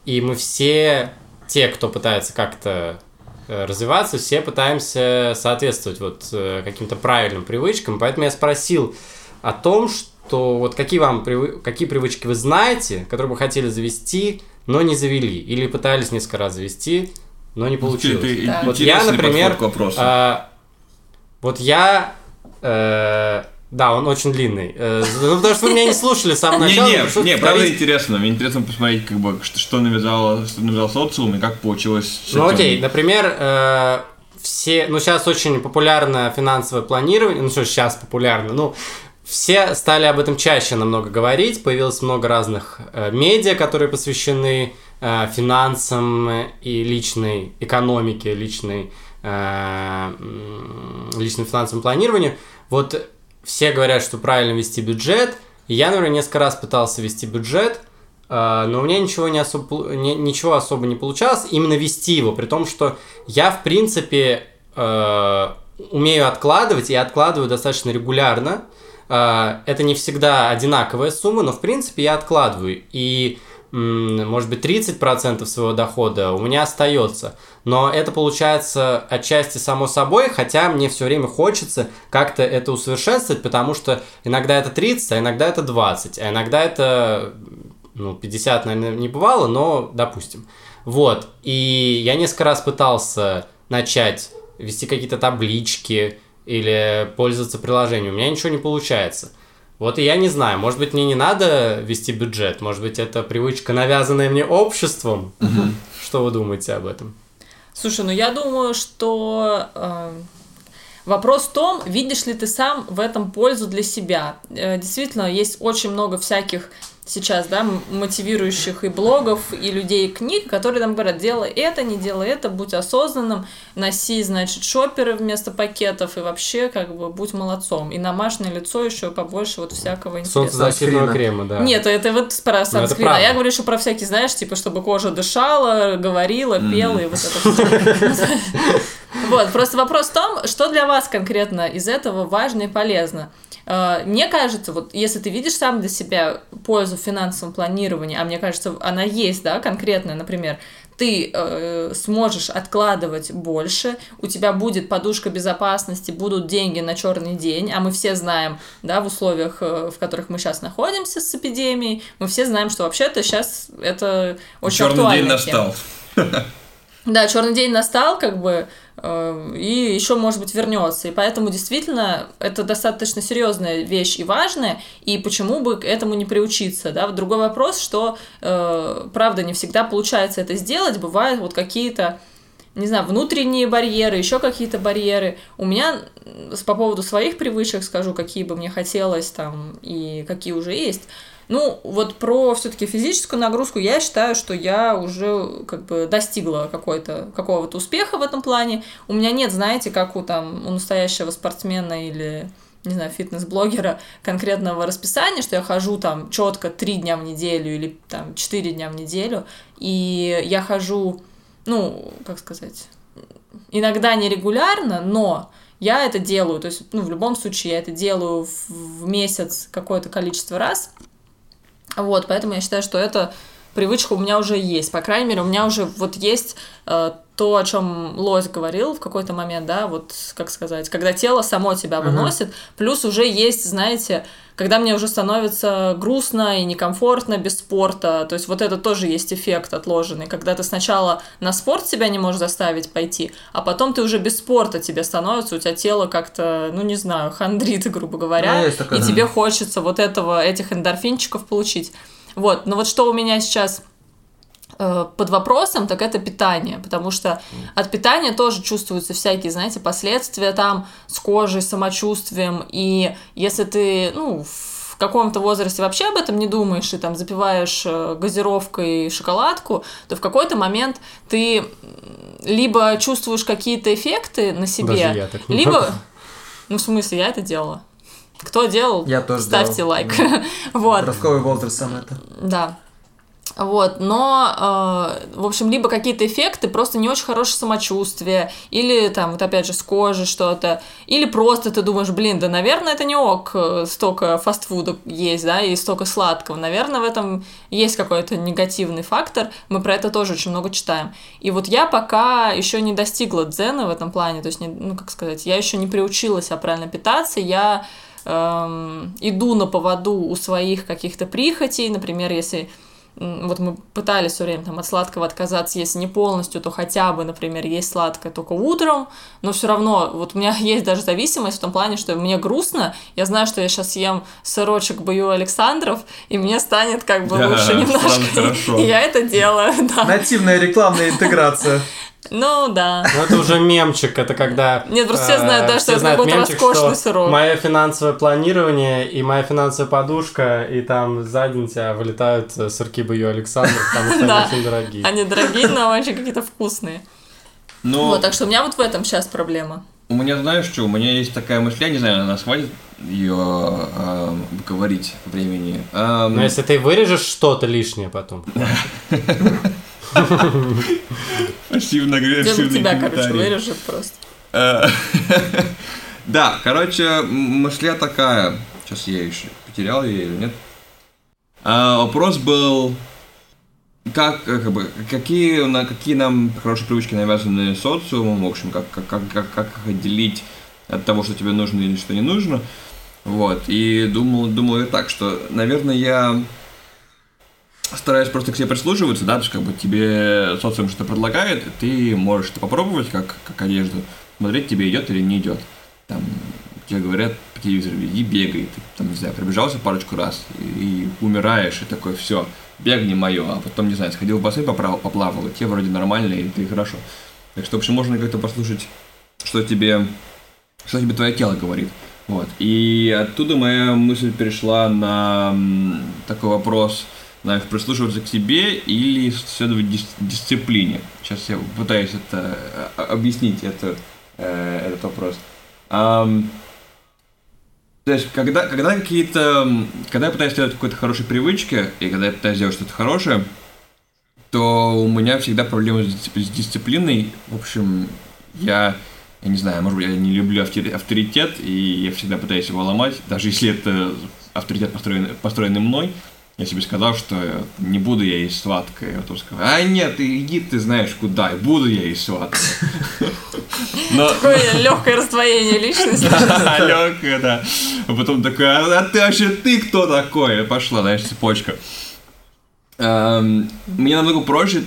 и мы все, те, кто пытается как-то э, развиваться, все пытаемся соответствовать вот э, каким-то правильным привычкам, поэтому я спросил о том, что вот какие вам привы- какие привычки вы знаете, которые бы хотели завести, но не завели, или пытались несколько раз завести, но не получилось. Ты- ты- Да. Вот я, например, а, вот я, э, да, он очень длинный, Э, ну потому что вы меня не слушали с самого начала. не, не, правда интересно. Мне интересно посмотреть, как бы, что, что навязал, что навязал социум и как получилось. Ну окей, например, э, все, ну сейчас очень популярно финансовое планирование, ну что сейчас популярно, ну все стали об этом чаще намного говорить, появилось много разных э, медиа, которые посвящены э, финансам и личной экономике, личной, э, личным финансовому планированию. Вот все говорят, что правильно вести бюджет. Я, например, несколько раз пытался вести бюджет, а, но у меня ничего, не особо, ничего особо не получалось, именно вести его, при том, что я, в принципе, э, умею откладывать и откладываю достаточно регулярно. Э, Это не всегда одинаковая сумма, но, в принципе, я откладываю. И, может быть, 30% своего дохода у меня остается. Но это получается отчасти само собой, хотя мне все время хочется как-то это усовершенствовать, потому что иногда это 30, а иногда это 20, а иногда это ну, 50, наверное, не бывало, но допустим. Вот. И я несколько раз пытался начать вести какие-то таблички или пользоваться приложением. У меня ничего не получается. Вот и я не знаю, может быть, мне не надо вести бюджет, может быть, это привычка, навязанная мне обществом. Что вы думаете об этом? Слушай, ну я думаю, что э, вопрос в том, видишь ли ты сам в этом пользу для себя. Э, действительно, есть очень много всяких сейчас, да, мотивирующих и блогов, и людей, и книг, которые там говорят, делай это, не делай это, будь осознанным, носи, значит, шоперы вместо пакетов, и вообще, как бы, будь молодцом. И намажь на лицо еще побольше вот всякого интересного. Солнцезащитного крема, да. Нет, это вот про санскрин. А правда. я говорю еще про всякие, знаешь, типа, чтобы кожа дышала, говорила, пела и вот это. [LAUGHS] Вот, просто вопрос в том, что для вас конкретно из этого важно и полезно. Э, Мне кажется, вот если ты видишь сам для себя пользу финансовом планировании, а мне кажется, она есть, да, конкретная, например, ты э, сможешь откладывать больше, у тебя будет подушка безопасности, будут деньги на черный день, а мы все знаем, да, в условиях, э, в которых мы сейчас находимся с эпидемией, мы все знаем, что вообще-то сейчас это очень Черный день настал. [LAUGHS] Да, черный день настал, как бы и еще, может быть, вернется. И поэтому действительно это достаточно серьезная вещь и важная, и почему бы к этому не приучиться, да? Другой вопрос, что, э, правда, не всегда получается это сделать, бывают вот какие-то не знаю, внутренние барьеры, еще какие-то барьеры. У меня по поводу своих привычек скажу, какие бы мне хотелось там и какие уже есть. Ну, вот про все-таки физическую нагрузку я считаю, что я уже как бы достигла какой-то, какого-то успеха в этом плане. У меня нет, знаете, как у там у настоящего спортсмена или не знаю, фитнес-блогера конкретного расписания, что я хожу там четко три дня в неделю или там четыре дня в неделю, и я хожу ну, как сказать, иногда нерегулярно, но я это делаю, то есть, ну, в любом случае, я это делаю в, в месяц какое-то количество раз, вот, поэтому я считаю, что это привычка у меня уже есть, по крайней мере, у меня уже вот есть э, то, о чем Лось говорил в какой-то момент, да, вот, как сказать, когда тело само тебя выносит, uh-huh. плюс уже есть, знаете, когда мне уже становится грустно и некомфортно без спорта, то есть вот это тоже есть эффект отложенный, когда ты сначала на спорт себя не можешь заставить пойти, а потом ты уже без спорта тебе становится, у тебя тело как-то, ну не знаю, хандрит, грубо говоря, ну, такое, и да. тебе хочется вот этого, этих эндорфинчиков получить. Вот, но вот что у меня сейчас Э, под вопросом, так это питание, потому что от питания тоже чувствуются всякие, знаете, последствия там с кожей, самочувствием, и если ты, ну, в каком-то возрасте вообще об этом не думаешь и там запиваешь э, газировкой шоколадку, то в какой-то момент ты либо чувствуешь какие-то эффекты на себе, либо, ну, в смысле, я это делала. Кто делал? Я тоже Ставьте делал. лайк. [LAUGHS] вот. Подростковый возраст сам это. Да. Вот, но, э, в общем, либо какие-то эффекты, просто не очень хорошее самочувствие, или там, вот опять же, с кожи что-то, или просто ты думаешь, блин, да, наверное, это не ок, э, столько фастфуда есть, да, и столько сладкого, наверное, в этом есть какой-то негативный фактор, мы про это тоже очень много читаем. И вот я пока еще не достигла дзена в этом плане, то есть, не, ну, как сказать, я еще не приучилась а правильно питаться, я эм, иду на поводу у своих каких-то прихотей, например, если вот мы пытались все время там от сладкого отказаться, если не полностью, то хотя бы, например, есть сладкое только утром, но все равно, вот у меня [LAUGHS] есть даже зависимость в том плане, что мне грустно, я знаю, что я сейчас ем сырочек бою Александров, и мне станет как бы да, лучше немножко, [LAUGHS] и я это делаю, [LAUGHS] да. Нативная рекламная интеграция. Ну да. Ну это уже мемчик, это когда... Нет, просто все знают, да, что это какой-то роскошный сырок. Мое финансовое планирование и моя финансовая подушка, и там сзади тебя вылетают э, сырки Бою Александр, потому что [LAUGHS] они очень дорогие. Они дорогие, но очень какие-то вкусные. Ну, вот, так что у меня вот в этом сейчас проблема. У меня, знаешь что, у меня есть такая мысль, я не знаю, нас хватит ее э, говорить времени. Эм... Но если ты вырежешь что-то лишнее потом. [LAUGHS] Пассивно-агрессивный тебя, короче, вырежет просто. Э, [LAUGHS] да, короче, мысля такая. Сейчас я еще потерял ее или нет. А, вопрос был, как, как бы, какие, на, какие нам хорошие привычки навязаны социумом, в общем, как, как, как, как, как их отделить от того, что тебе нужно или что не нужно. Вот, и думал, думал я так, что, наверное, я стараюсь просто к тебе прислушиваться, да, то есть как бы тебе социум что-то предлагает, ты можешь это попробовать как, как одежду, смотреть, тебе идет или не идет. Там, тебе говорят по телевизору, иди бегай, ты там, не знаю, пробежался парочку раз и, и умираешь, и такой, все, бег не мое, а потом, не знаю, сходил в бассейн, поплавал, поплавал, и тебе вроде нормально, и ты хорошо. Так что, в общем, можно как-то послушать, что тебе, что тебе твое тело говорит. Вот. И оттуда моя мысль перешла на такой вопрос – знаешь, прислушиваться к себе или следовать дис дисциплине. Сейчас я пытаюсь это э, объяснить это, э, этот вопрос. Um, то есть, когда, когда какие-то, когда я пытаюсь сделать какой-то хорошей привычке, и когда я пытаюсь сделать что-то хорошее, то у меня всегда проблемы с дисциплиной. В общем, я, я не знаю, может быть, я не люблю авторитет, и я всегда пытаюсь его ломать, даже если это авторитет построенный, построенный мной. Я себе сказал, что не буду я есть сладкое. Я потом сказал, а нет, иди ты знаешь куда, и буду я есть сладкое. [LAUGHS] Такое легкое раздвоение личности. Да, [LAUGHS] легкое, да. А потом такой, а, а ты вообще ты кто такой? Пошла, знаешь, цепочка. Эм, мне намного проще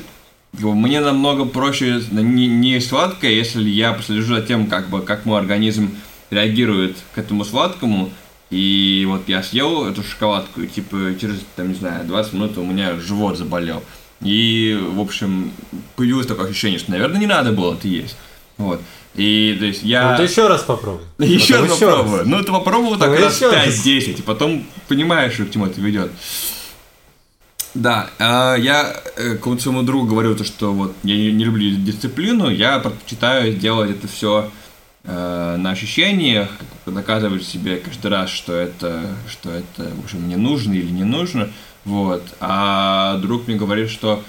мне намного проще не, не сладкое, если я послежу за тем, как бы, как мой организм реагирует к этому сладкому, и вот я съел эту шоколадку, и типа через, там, не знаю, 20 минут у меня живот заболел. И, в общем, появилось такое ощущение, что, наверное, не надо было это есть. Вот. И, то есть, я... Ну, ты еще раз попробуй. [LAUGHS] Еще раз попробую. Ну, ты попробовал так Ну, раз еще раз. 5-10, и потом понимаешь, что к чему это ведет. Да, а, я э, какому-то своему другу говорю, то, что вот я не, не люблю дисциплину, я предпочитаю делать это все на ощущениях, доказывать себе каждый раз, что это, что это, в общем, мне нужно или не нужно, вот. А друг мне говорит, что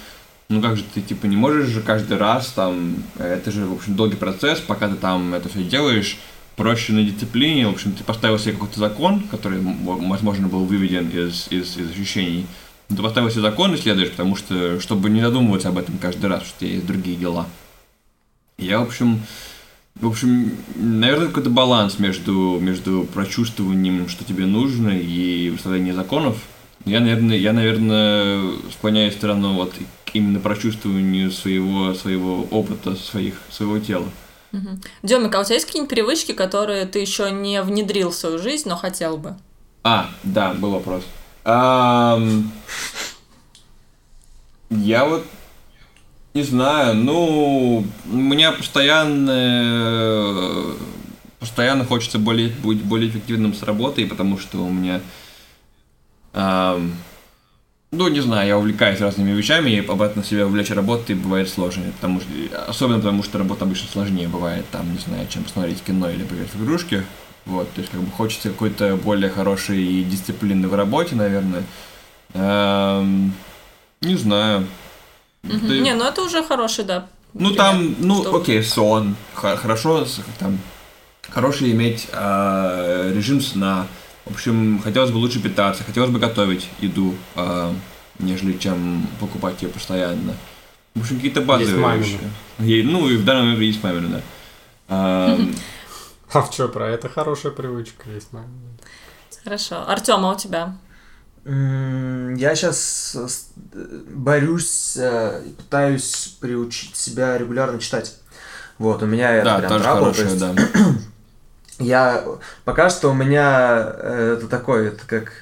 ну как же ты типа не можешь же каждый раз там, это же, в общем, долгий процесс, пока ты там это все делаешь, проще на дисциплине, в общем, ты поставил себе какой-то закон, который, возможно, был выведен из, из, из ощущений, ты поставил себе закон и следуешь, потому что, чтобы не задумываться об этом каждый раз, что есть другие дела. Я, в общем, в общем, наверное, какой-то баланс между, между прочувствованием, что тебе нужно, и выставлением законов. Я, наверное, я, наверное, склоняюсь в сторону вот именно прочувствованию своего, своего опыта, своих, своего тела. Демик, а у тебя есть какие-нибудь привычки, которые ты еще не внедрил в свою жизнь, но хотел бы? А, да, был вопрос. Я вот не знаю, ну, у меня постоянно, постоянно хочется более, быть более эффективным с работой, потому что у меня, ам, ну, не знаю, я увлекаюсь разными вещами, и обратно себя увлечь работой бывает сложно, потому что, особенно потому что работа обычно сложнее бывает, там, не знаю, чем посмотреть кино или поиграть в игрушки, вот, то есть, как бы хочется какой-то более хорошей дисциплины в работе, наверное. Ам, не знаю. Ты- Не, ну это уже хороший, да. ну пример. там, ну Что- окей, сон, Х- хорошо, там, хороший иметь а, режим сна. В общем, хотелось бы лучше питаться, хотелось бы готовить еду, а, нежели чем покупать ее постоянно. В общем, какие-то базовые мамина. вещи. Е- ну и в данном момент есть мамина, да. А, А в что про это хорошая привычка есть, мама? Хорошо. Артем, а у тебя? Я сейчас борюсь э, и пытаюсь приучить себя регулярно читать. Вот, у меня это да, прям тоже трабл, хорошая, есть да. [CLEARS THROAT] Я пока что у меня э, это такой, это как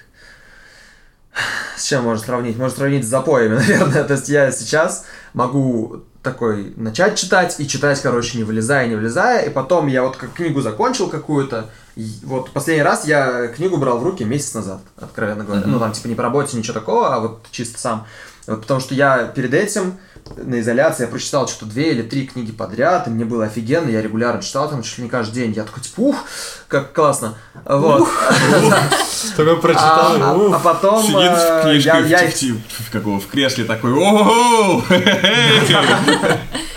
с чем можно сравнить? Можно сравнить с запоями, [LAUGHS] наверное. То есть я сейчас могу такой начать читать и читать, короче, не вылезая, не вылезая, и потом я вот как книгу закончил какую-то, вот последний раз я книгу брал в руки месяц назад, откровенно говоря. Мгм. Ну, там, типа, не по работе, ничего такого, а вот чисто сам. Вот потому что я перед этим на изоляции я прочитал что-то две или три книги подряд, и мне было офигенно, я регулярно читал там чуть ли не каждый день. Я такой, типа, ух, как классно. Вот. [LAUGHS] Только прочитал, А, а- а потом Сидит э, с книжкой я- в, какого, в кресле такой, о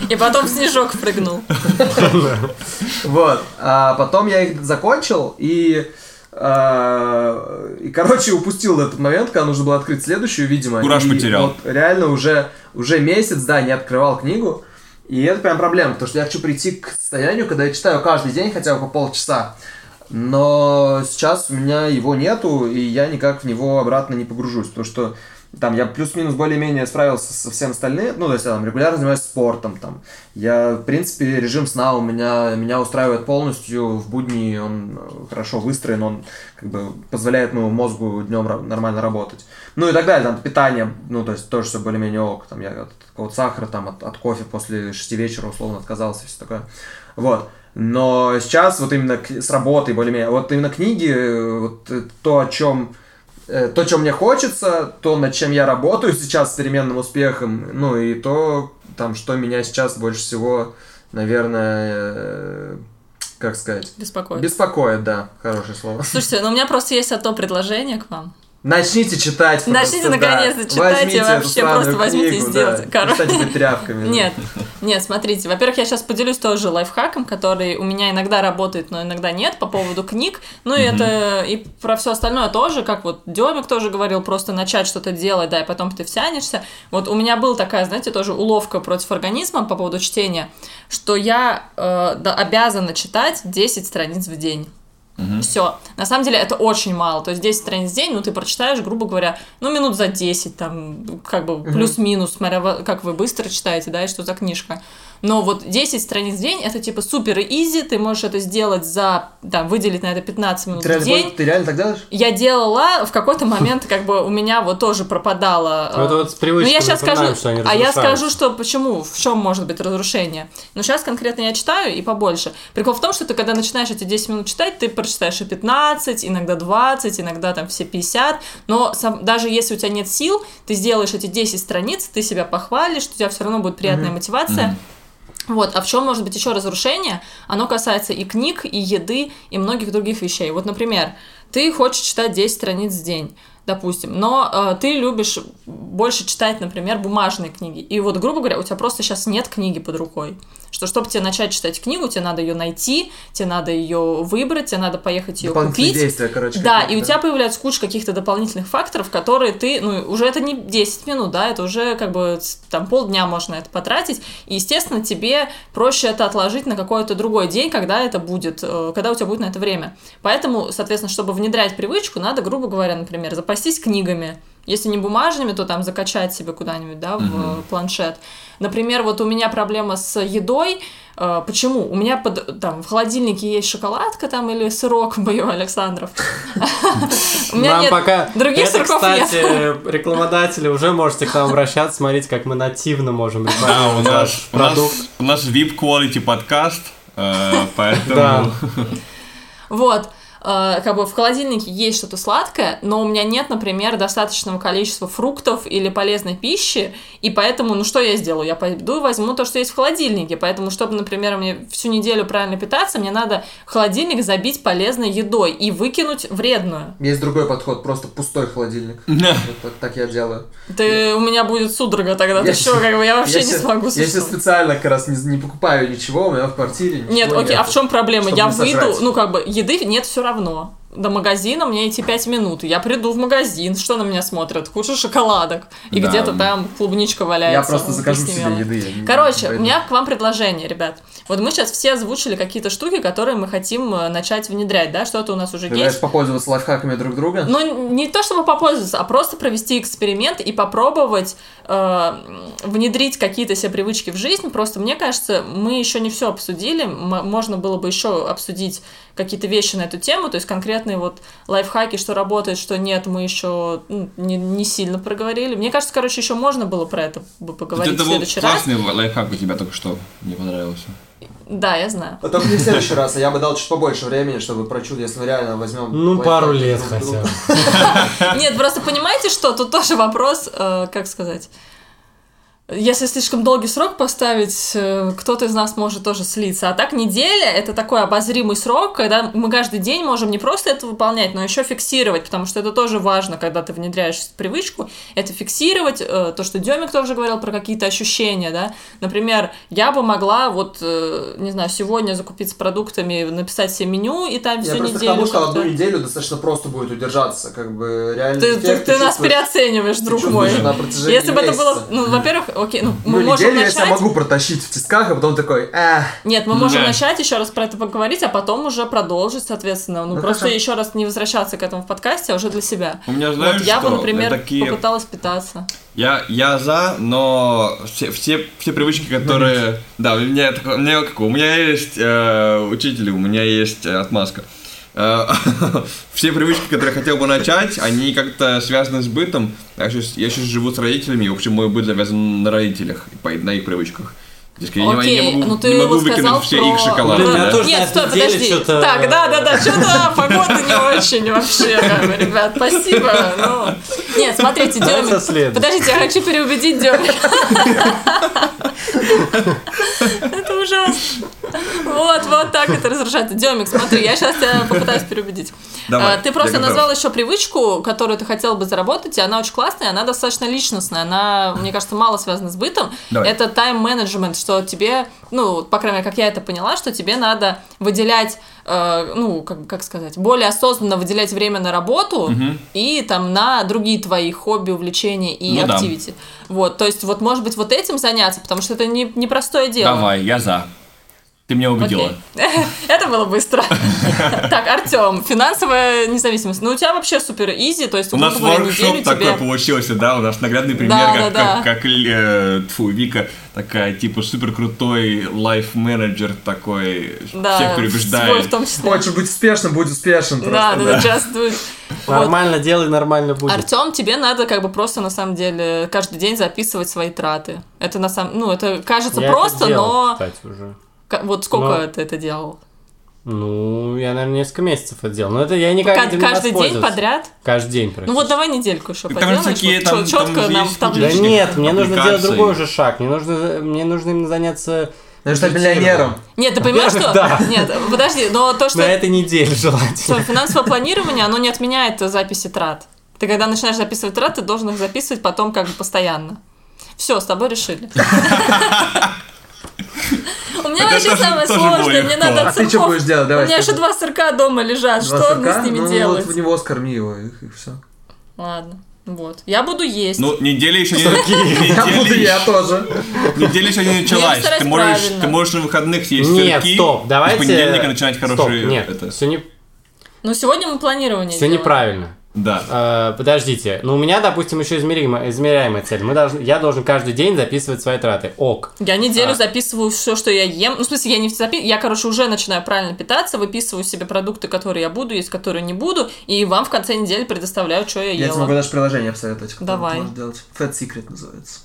И потом снежок прыгнул. [LAUGHS] Вот. А потом я их закончил и. А, и, короче, упустил этот момент, когда нужно было открыть следующую, видимо. Кураж И потерял. Вот реально уже, уже месяц, да, не открывал книгу. И это прям проблема, потому что я хочу прийти к состоянию, когда я читаю каждый день хотя бы по полчаса. Но сейчас у меня его нету, и я никак в него обратно не погружусь, потому что там я плюс-минус более-менее справился со всем остальным, ну, то есть я там регулярно занимаюсь спортом, там, я, в принципе, режим сна у меня, меня устраивает полностью, в будни он э, хорошо выстроен, он как бы позволяет моему мозгу днем нормально работать. Ну и так далее, там, питание, ну, то есть тоже все более-менее ок, там, я от какого-то сахара, там, от, от кофе после шести вечера условно отказался, все такое, вот. Но сейчас вот именно с работой более-менее, вот именно книги, э, вот э, то, о чем то, что мне хочется, то, над чем я работаю сейчас с переменным успехом, ну и то, там, что меня сейчас больше всего, наверное, э, как сказать, Беспокоит. беспокоит, да, хорошее слово. Слушайте, ну у меня просто есть одно предложение к вам. Начните читать. Начните да. наконец-то читать, и Возьмите эту вообще просто возьмите и сделайте. Да, Короче. тряпками. [LAUGHS] [LAUGHS] Нет, нет, смотрите, во-первых, я сейчас поделюсь тоже лайфхаком, который у меня иногда работает, но иногда нет, по поводу книг. Ну и это и про все остальное тоже, как вот Демик тоже говорил, просто начать что-то делать, да, и потом ты втянешься. Вот у меня была такая, знаете, тоже уловка против организма по поводу чтения, что я э, обязана читать 10 страниц в день. Все. На самом деле это очень мало. То есть 10 страниц в день, ну, ты прочитаешь, грубо говоря, ну, минут за 10, там, как бы плюс-минус, смотря как вы быстро читаете, да, и что за книжка. Но вот 10 страниц в день это типа супер изи, ты можешь это сделать за, там, выделить на это 15 минут Ты в реально, день. ты реально так делаешь? Я делала, в какой-то момент как бы у меня вот тоже пропадало. Ну, это э, вот с привычками ну, я сейчас скажу, что они а я скажу, что почему, в чем может быть разрушение. Но сейчас конкретно я читаю и побольше. Прикол в том, что ты когда начинаешь эти 10 минут читать, ты прочитаешь и 15, иногда 20, иногда там все 50, но сам- даже если у тебя нет сил, ты сделаешь эти 10 страниц, ты себя похвалишь, у тебя все равно будет приятная мотивация. Вот, а в чем может быть еще разрушение? Оно касается и книг, и еды, и многих других вещей. Вот, например, ты хочешь читать 10 страниц в день, допустим, но э, ты любишь больше читать, например, бумажные книги. И вот, грубо говоря, у тебя просто сейчас нет книги под рукой. Что, чтобы тебе начать читать книгу, тебе надо ее найти, тебе надо ее выбрать, тебе надо поехать ее купить. действия, короче. Да, и у тебя появляется куча каких-то дополнительных факторов, которые ты, ну, уже это не 10 минут, да, это уже как бы там полдня можно это потратить, и, естественно, тебе проще это отложить на какой-то другой день, когда это будет, э, когда у тебя будет на это время. Поэтому, соответственно, чтобы внедрять привычку, надо, грубо говоря, например, запастись книгами, если не бумажными, то там закачать себе куда-нибудь, да, в э, планшет. Например, вот у меня проблема с едой. Э, Почему? У меня под, там в холодильнике есть шоколадка там или сырок [LAUGHS] боевой Александров. [LAUGHS] У меня Нам нет пока... других сырков нет. кстати, [LAUGHS] рекламодатели уже можете к нам обращаться, смотрите, как мы нативно можем рекламировать продукт. у нас VIP quality подкаст, э, поэтому... Да. Вот. Э, Как бы в холодильнике есть что-то сладкое, но у меня нет, например, достаточного количества фруктов или полезной пищи, и поэтому, ну что я сделаю? Я пойду и возьму то, что есть в холодильнике. Поэтому, чтобы, например, мне всю неделю правильно питаться, мне надо холодильник забить полезной едой и выкинуть вредную. Есть другой подход, просто пустой холодильник. [LAUGHS] Вот так, я делаю. Ты, у меня будет судорога тогда, ты Я что, как бы я вообще не смогу Я сейчас специально как раз не, покупаю ничего, у меня в квартире ничего Нет, окей, а в чем проблема? я выйду, ну как бы еды нет все равно. До магазина мне идти 5 минут. Я приду в магазин, что на меня смотрят? Куча шоколадок. И Да. где-то там клубничка валяется. Я просто закажу себе еды. Короче, у меня к вам предложение, ребят. Вот мы сейчас все озвучили какие-то штуки, которые мы хотим э, начать внедрять, да? Что-то у нас уже Предлагаешь есть. попользоваться лайфхаками друг друга? Ну, не то чтобы попользоваться, а просто провести эксперимент и попробовать э, внедрить какие-то себе привычки в жизнь. Просто мне кажется, мы еще не все обсудили. М- можно было бы еще обсудить какие-то вещи на эту тему, то есть конкретные вот лайфхаки, что работает, что нет, мы еще ну, не, не сильно проговорили. Мне кажется, короче, еще можно было про это поговорить это в был следующий раз. классный лайфхак у тебя только что, мне понравился. Да, я знаю. А только не в следующий раз, а я бы дал чуть побольше времени, чтобы прочуть, если мы реально возьмем... Ну, пару лет хотя бы. Нет, просто понимаете, что тут тоже вопрос, э, как сказать. Если слишком долгий срок поставить, э, кто-то из нас может тоже слиться. А так неделя это такой обозримый срок, когда мы каждый день можем не просто это выполнять, но еще фиксировать, потому что это тоже важно, когда ты внедряешь привычку, это фиксировать, э, то, что Демик тоже говорил про какие-то ощущения, да. Например, я бы могла вот, э, не знаю, сегодня закупиться продуктами, написать себе меню и там Я всю просто к неделю. тому, что одну неделю достаточно просто будет удержаться, как бы реально. Ты, ты- ты нас переоцениваешь, друг мой. Если бы это было, ну, во-первых, окей, ну, Ну, мы можем неделю я себя начать. могу протащить в тисках, а потом такой, эх, Нет, мы можем Да. начать еще раз про это поговорить, а потом уже продолжить, соответственно. Ну, Ну, просто хорошо. еще раз не возвращаться к этому в подкасте, а уже для себя. У меня, знаешь, вот я бы, что? например, Такие- попыталась питаться. Я, я за, но все, все, все привычки, которые... Да, у меня, такое- у меня, как, у меня есть э, учитель, у меня есть э, отмазка. Э, [LAUGHS] все привычки, которые я хотел бы начать, они как-то связаны с бытом. Я сейчас, я сейчас живу с родителями, и, в общем, мой быт завязан на родителях, на их привычках. Есть я не- Окей, не, могу, ну ты не могу выкинуть сказал все про- их шоколады. Блин, да. тоже- Нет, стой, подожди. что-то- Так, да, да, да, что-то погода не очень вообще, как бы, ребят, спасибо. ну. Нет, смотрите, следующим. Подождите, я хочу переубедить Демик. [LAUGHS] Это ужасно. Вот, вот так это разрушается. Демик, смотри, я сейчас тебя попытаюсь переубедить. Давай, А, Ты просто назвал еще привычку, которую ты хотел бы заработать, и она очень классная, она достаточно личностная, она, мне кажется, мало связана с бытом. Давай. Это тайм-менеджмент, что тебе, ну, по крайней мере, как я это поняла, что тебе надо выделять, э, ну, как, как сказать, более осознанно выделять время на работу и там на другие твои хобби, увлечения и Ну да. активити. Вот, то есть, вот, может быть, вот этим заняться, потому что это не, непростое дело. Давай, я за. Ты меня убедила. Окей. [LAUGHS] Это было быстро. [LAUGHS] Так, Артем, финансовая независимость. Ну, у тебя вообще супер изи, то есть У нас воркшоп такой тебе... получился, да, у нас наглядный пример, Да, как, да, как, да. как, э, тьфу, Вика такая, типа, супер крутой лайф-менеджер такой, Да, всех свой переубеждает. в том числе. Хочешь быть успешным, будь успешен просто. Да, да, да, just do it. Вот. Нормально делай, нормально будет. Артем, тебе надо как бы просто на самом деле каждый день записывать свои траты. Это на самом, ну это кажется Я это просто, делал, но Кстати, уже. ка- вот сколько Но- ты это делал? Ну, я, наверное, несколько месяцев это делал. Но это я никак Ка- этим не каждый день подряд? Каждый день Ну практически. вот давай недельку еще Так там поделаешь. всякие, вот там- чётко там нам в Да нет, мне нужно делать другой же шаг. Мне нужно, мне нужно именно заняться... Надо стать миллионером. Нет, ты понимаешь, что... Да. Нет, подожди, но то, что... На этой неделе что желательно. финансовое планирование, оно не отменяет записи трат. Ты когда начинаешь записывать траты, ты должен их записывать потом как бы постоянно. Все, с тобой решили. [LAUGHS] У меня вообще самое сложное, мне надо А ты что сырков. будешь делать? У меня еще два сырка дома лежат, что мне с ними ну, делать? Вот в него скорми его, и, все. Ладно, вот. Я буду есть. Ну, неделя еще не... [LAUGHS] Я буду я тоже. Неделя еще не началась. Ты можешь, ты можешь на выходных съесть Нет, стоп, давайте... С понедельника начинать Стоп, хорошие... нет, это. все, не... Ну, сегодня мы планирование все неправильно. Да. Э, подождите, ну у меня, допустим, еще измеримая, измеряемая цель. Мы должны, я должен каждый день записывать свои траты. Ок. Я неделю А. записываю все, что я ем. Ну, в смысле, я не записываю. Я, короче, уже начинаю правильно питаться, выписываю себе продукты, которые я буду есть, которые не буду, и вам в конце недели предоставляю, что я Я тебе могу даже приложение посоветовать, Давай. можешь делать. Fat Secret называется.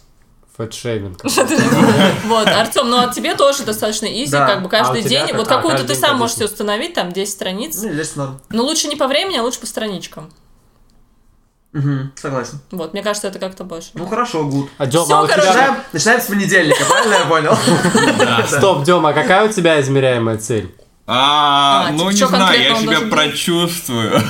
Fat shaming. [LAUGHS] Вот, Артем, ну а тебе тоже достаточно easy, как бы каждый А день. Вот А, какую-то ты сам можешь 10. себе установить, там 10 страниц. Ну. Но лучше не по времени, а лучше по страничкам. Угу, согласен. Вот, мне кажется, это как-то больше. Ну хорошо, good. А, Дёма, Всё, а у тебя-. Начинаем, начинаем с понедельника, правильно я понял? [LAUGHS] Стоп, Дема, а какая у тебя измеряемая цель? А, А, ну типа, не чё знаю, конкретно я он себя должен делать? прочувствую.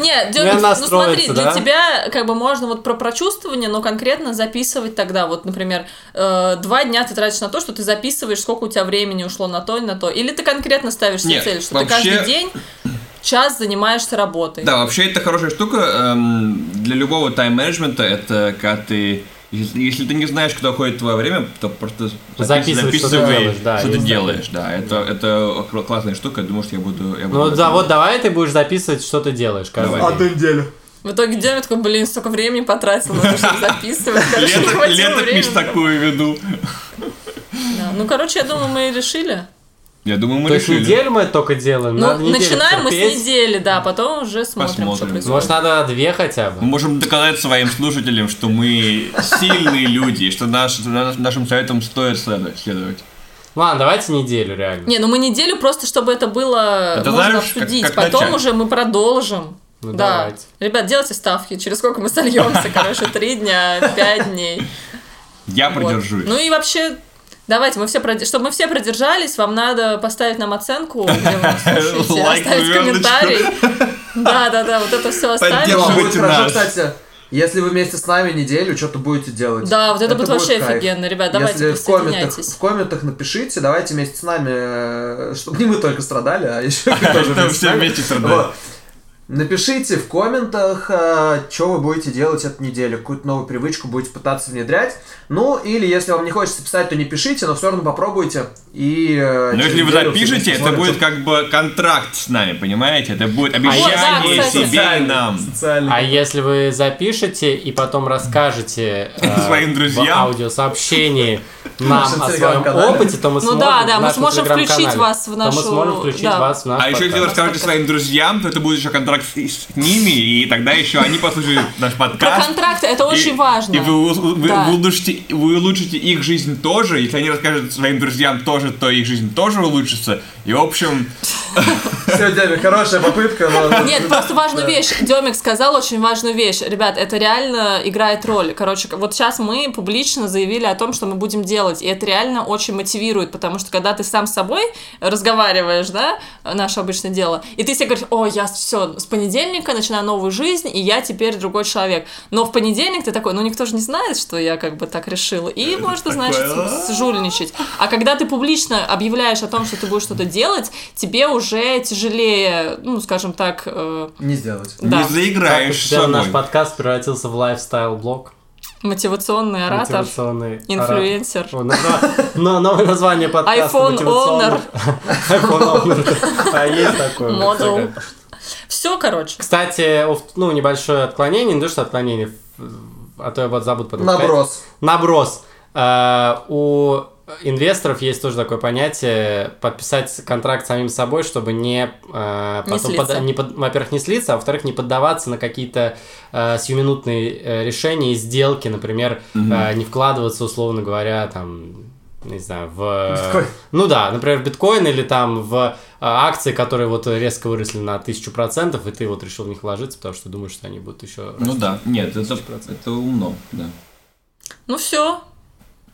Нет, [LAUGHS] Мне ну настроиться, смотри, для да? тебя как бы можно вот про прочувствование, но конкретно записывать тогда. Вот, например, э, два дня ты тратишь на то, что ты записываешь, сколько у тебя времени ушло на то и на то. Или ты конкретно ставишь себе Нет, цель, что вообще- ты каждый день час занимаешься работой. Да, вообще это хорошая штука эм, для любого тайм-менеджмента. Это когда ты если, если ты не знаешь, куда уходит твое время, то просто Записывай, что ты делаешь, да, что ты и- делаешь, да. Это, это кл- классная штука, я думаю, что я буду... Я буду Ну да, вот давай ты будешь записывать, что ты делаешь каждый Давай. день. неделю. В итоге Дёмик такой, блин, столько времени потратил на то, чтобы [LAUGHS] записывать. Лето- времени. такую веду. Да. Ну, короче, я думаю, мы решили. Я думаю, мы То есть решили. неделю мы это только делаем? Ну, Надо начинаем мы с терпеть. недели, да, потом уже смотрим, что Посмотрим. происходит. Может, надо две хотя Мы бы? можем доказать своим слушателям, что мы сильные люди, что наш- наш- нашим советам стоит следовать. Ладно, давайте неделю реально. Не, ну мы неделю просто, чтобы это было Это можно знаешь, как- обсудить. как Потом начать. уже мы продолжим. Ну, да. давайте. Ребят, делайте ставки. Через сколько мы сольемся, [LAUGHS] короче, три дня, пять дней. Я Вот. придержусь. Ну и вообще, давайте, мы все прод- чтобы мы все продержались, вам надо поставить нам оценку, где вы нас слушаете, [LAUGHS] Лайк, оставить комментарий. Да, да, да, вот это все оставить. Хорошо, кстати, если вы вместе с нами неделю что-то будете делать. Да, вот это, будет вообще кайф. офигенно, ребят, давайте Если в комментах, в комментах напишите, давайте вместе с нами, э, чтобы не мы только страдали, а еще [LAUGHS] тоже вместе все вместе страдают. Напишите в комментах, что вы будете делать эту неделю, какую-то новую привычку будете пытаться внедрять. Ну, или если вам не хочется писать, то не пишите, но все равно попробуйте. И, э, Но если вы запишете, это будет как бы контракт с нами, понимаете? Это будет да, обещание кстати. себе и нам. Социальный. А если вы запишете и потом расскажете [LAUGHS] э, Своим друзьям? в аудиосообщении нам о своем опыте, то мы Ну сможем да, да, в мы сможем включить вас в нашу- мы сможем включить да. вас в наш А еще если вы расскажете своим друзьям, то это будет еще контракт с, с ними, и тогда еще они послушают наш Про подкаст. контракты, это очень И- важно. И вы, вы, Да. вы улучшите, вы улучшите их жизнь тоже. Если они расскажут своим друзьям тоже, то их жизнь тоже улучшится. И в общем, [LAUGHS] Все, Демик, хорошая попытка, но... [LAUGHS] Нет, просто важную вещь. Демик сказал очень важную вещь. Ребят, это реально играет роль. Короче, вот сейчас мы публично заявили о том, что мы будем делать. И это реально очень мотивирует, потому что когда ты сам с собой разговариваешь, да, наше обычное дело, и ты себе говоришь, о, я все, с понедельника начинаю новую жизнь, и я теперь другой человек. Но в понедельник ты такой, ну никто же не знает, что я как бы так решил. И можно, значит, такое, жульничать. А когда ты публично объявляешь о том, что ты будешь что-то делать, тебе уже тяжелее, ну, скажем так, э, Не сделать. да. не заиграешь тебя наш подкаст превратился в лайфстайл-блог. Мотивационный оратор, Мотивационный инфлюенсер. оратор. О, назва- Но новое название подкаста. iPhone мотивационный- [LAUGHS] iPhone owner. А есть такое. Модул. Все, короче. Кстати, ну, небольшое отклонение, не то, что отклонение, а то я вот забуду потом. Наброс. Наброс. Э, У инвесторов есть тоже такое понятие подписать контракт с самим собой, чтобы не, э, Не потом слиться. пода- не под- во-первых, не слиться, а во-вторых, не поддаваться на какие-то э, сьюминутные э, решения и сделки, например, э, не вкладываться, условно говоря, там, не знаю, в... Биткоин. Ну да, например, в биткоин или там в э, акции, которые вот резко выросли на тысячу процентов, и ты вот решил в них вложиться, потому что думаешь, что они будут еще Ну да, нет, это, это умно, да. Ну все.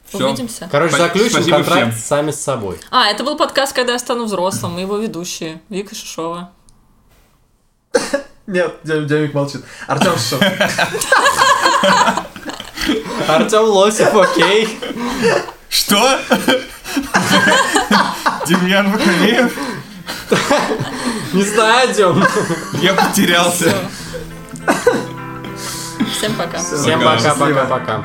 Всё. Увидимся. Короче, заключим спасибо контракт всем. сами с собой. А, это был подкаст «Когда я стану взрослым», мы его ведущие. Вика Шишова. [COUGHS] Нет, Дямик молчит. Артем что? [LAUGHS] Артем Лосев, окей. Что? Демьян Вахамеев? Не знаю, Дем. Я потерялся. Всем пока. Всем Пока.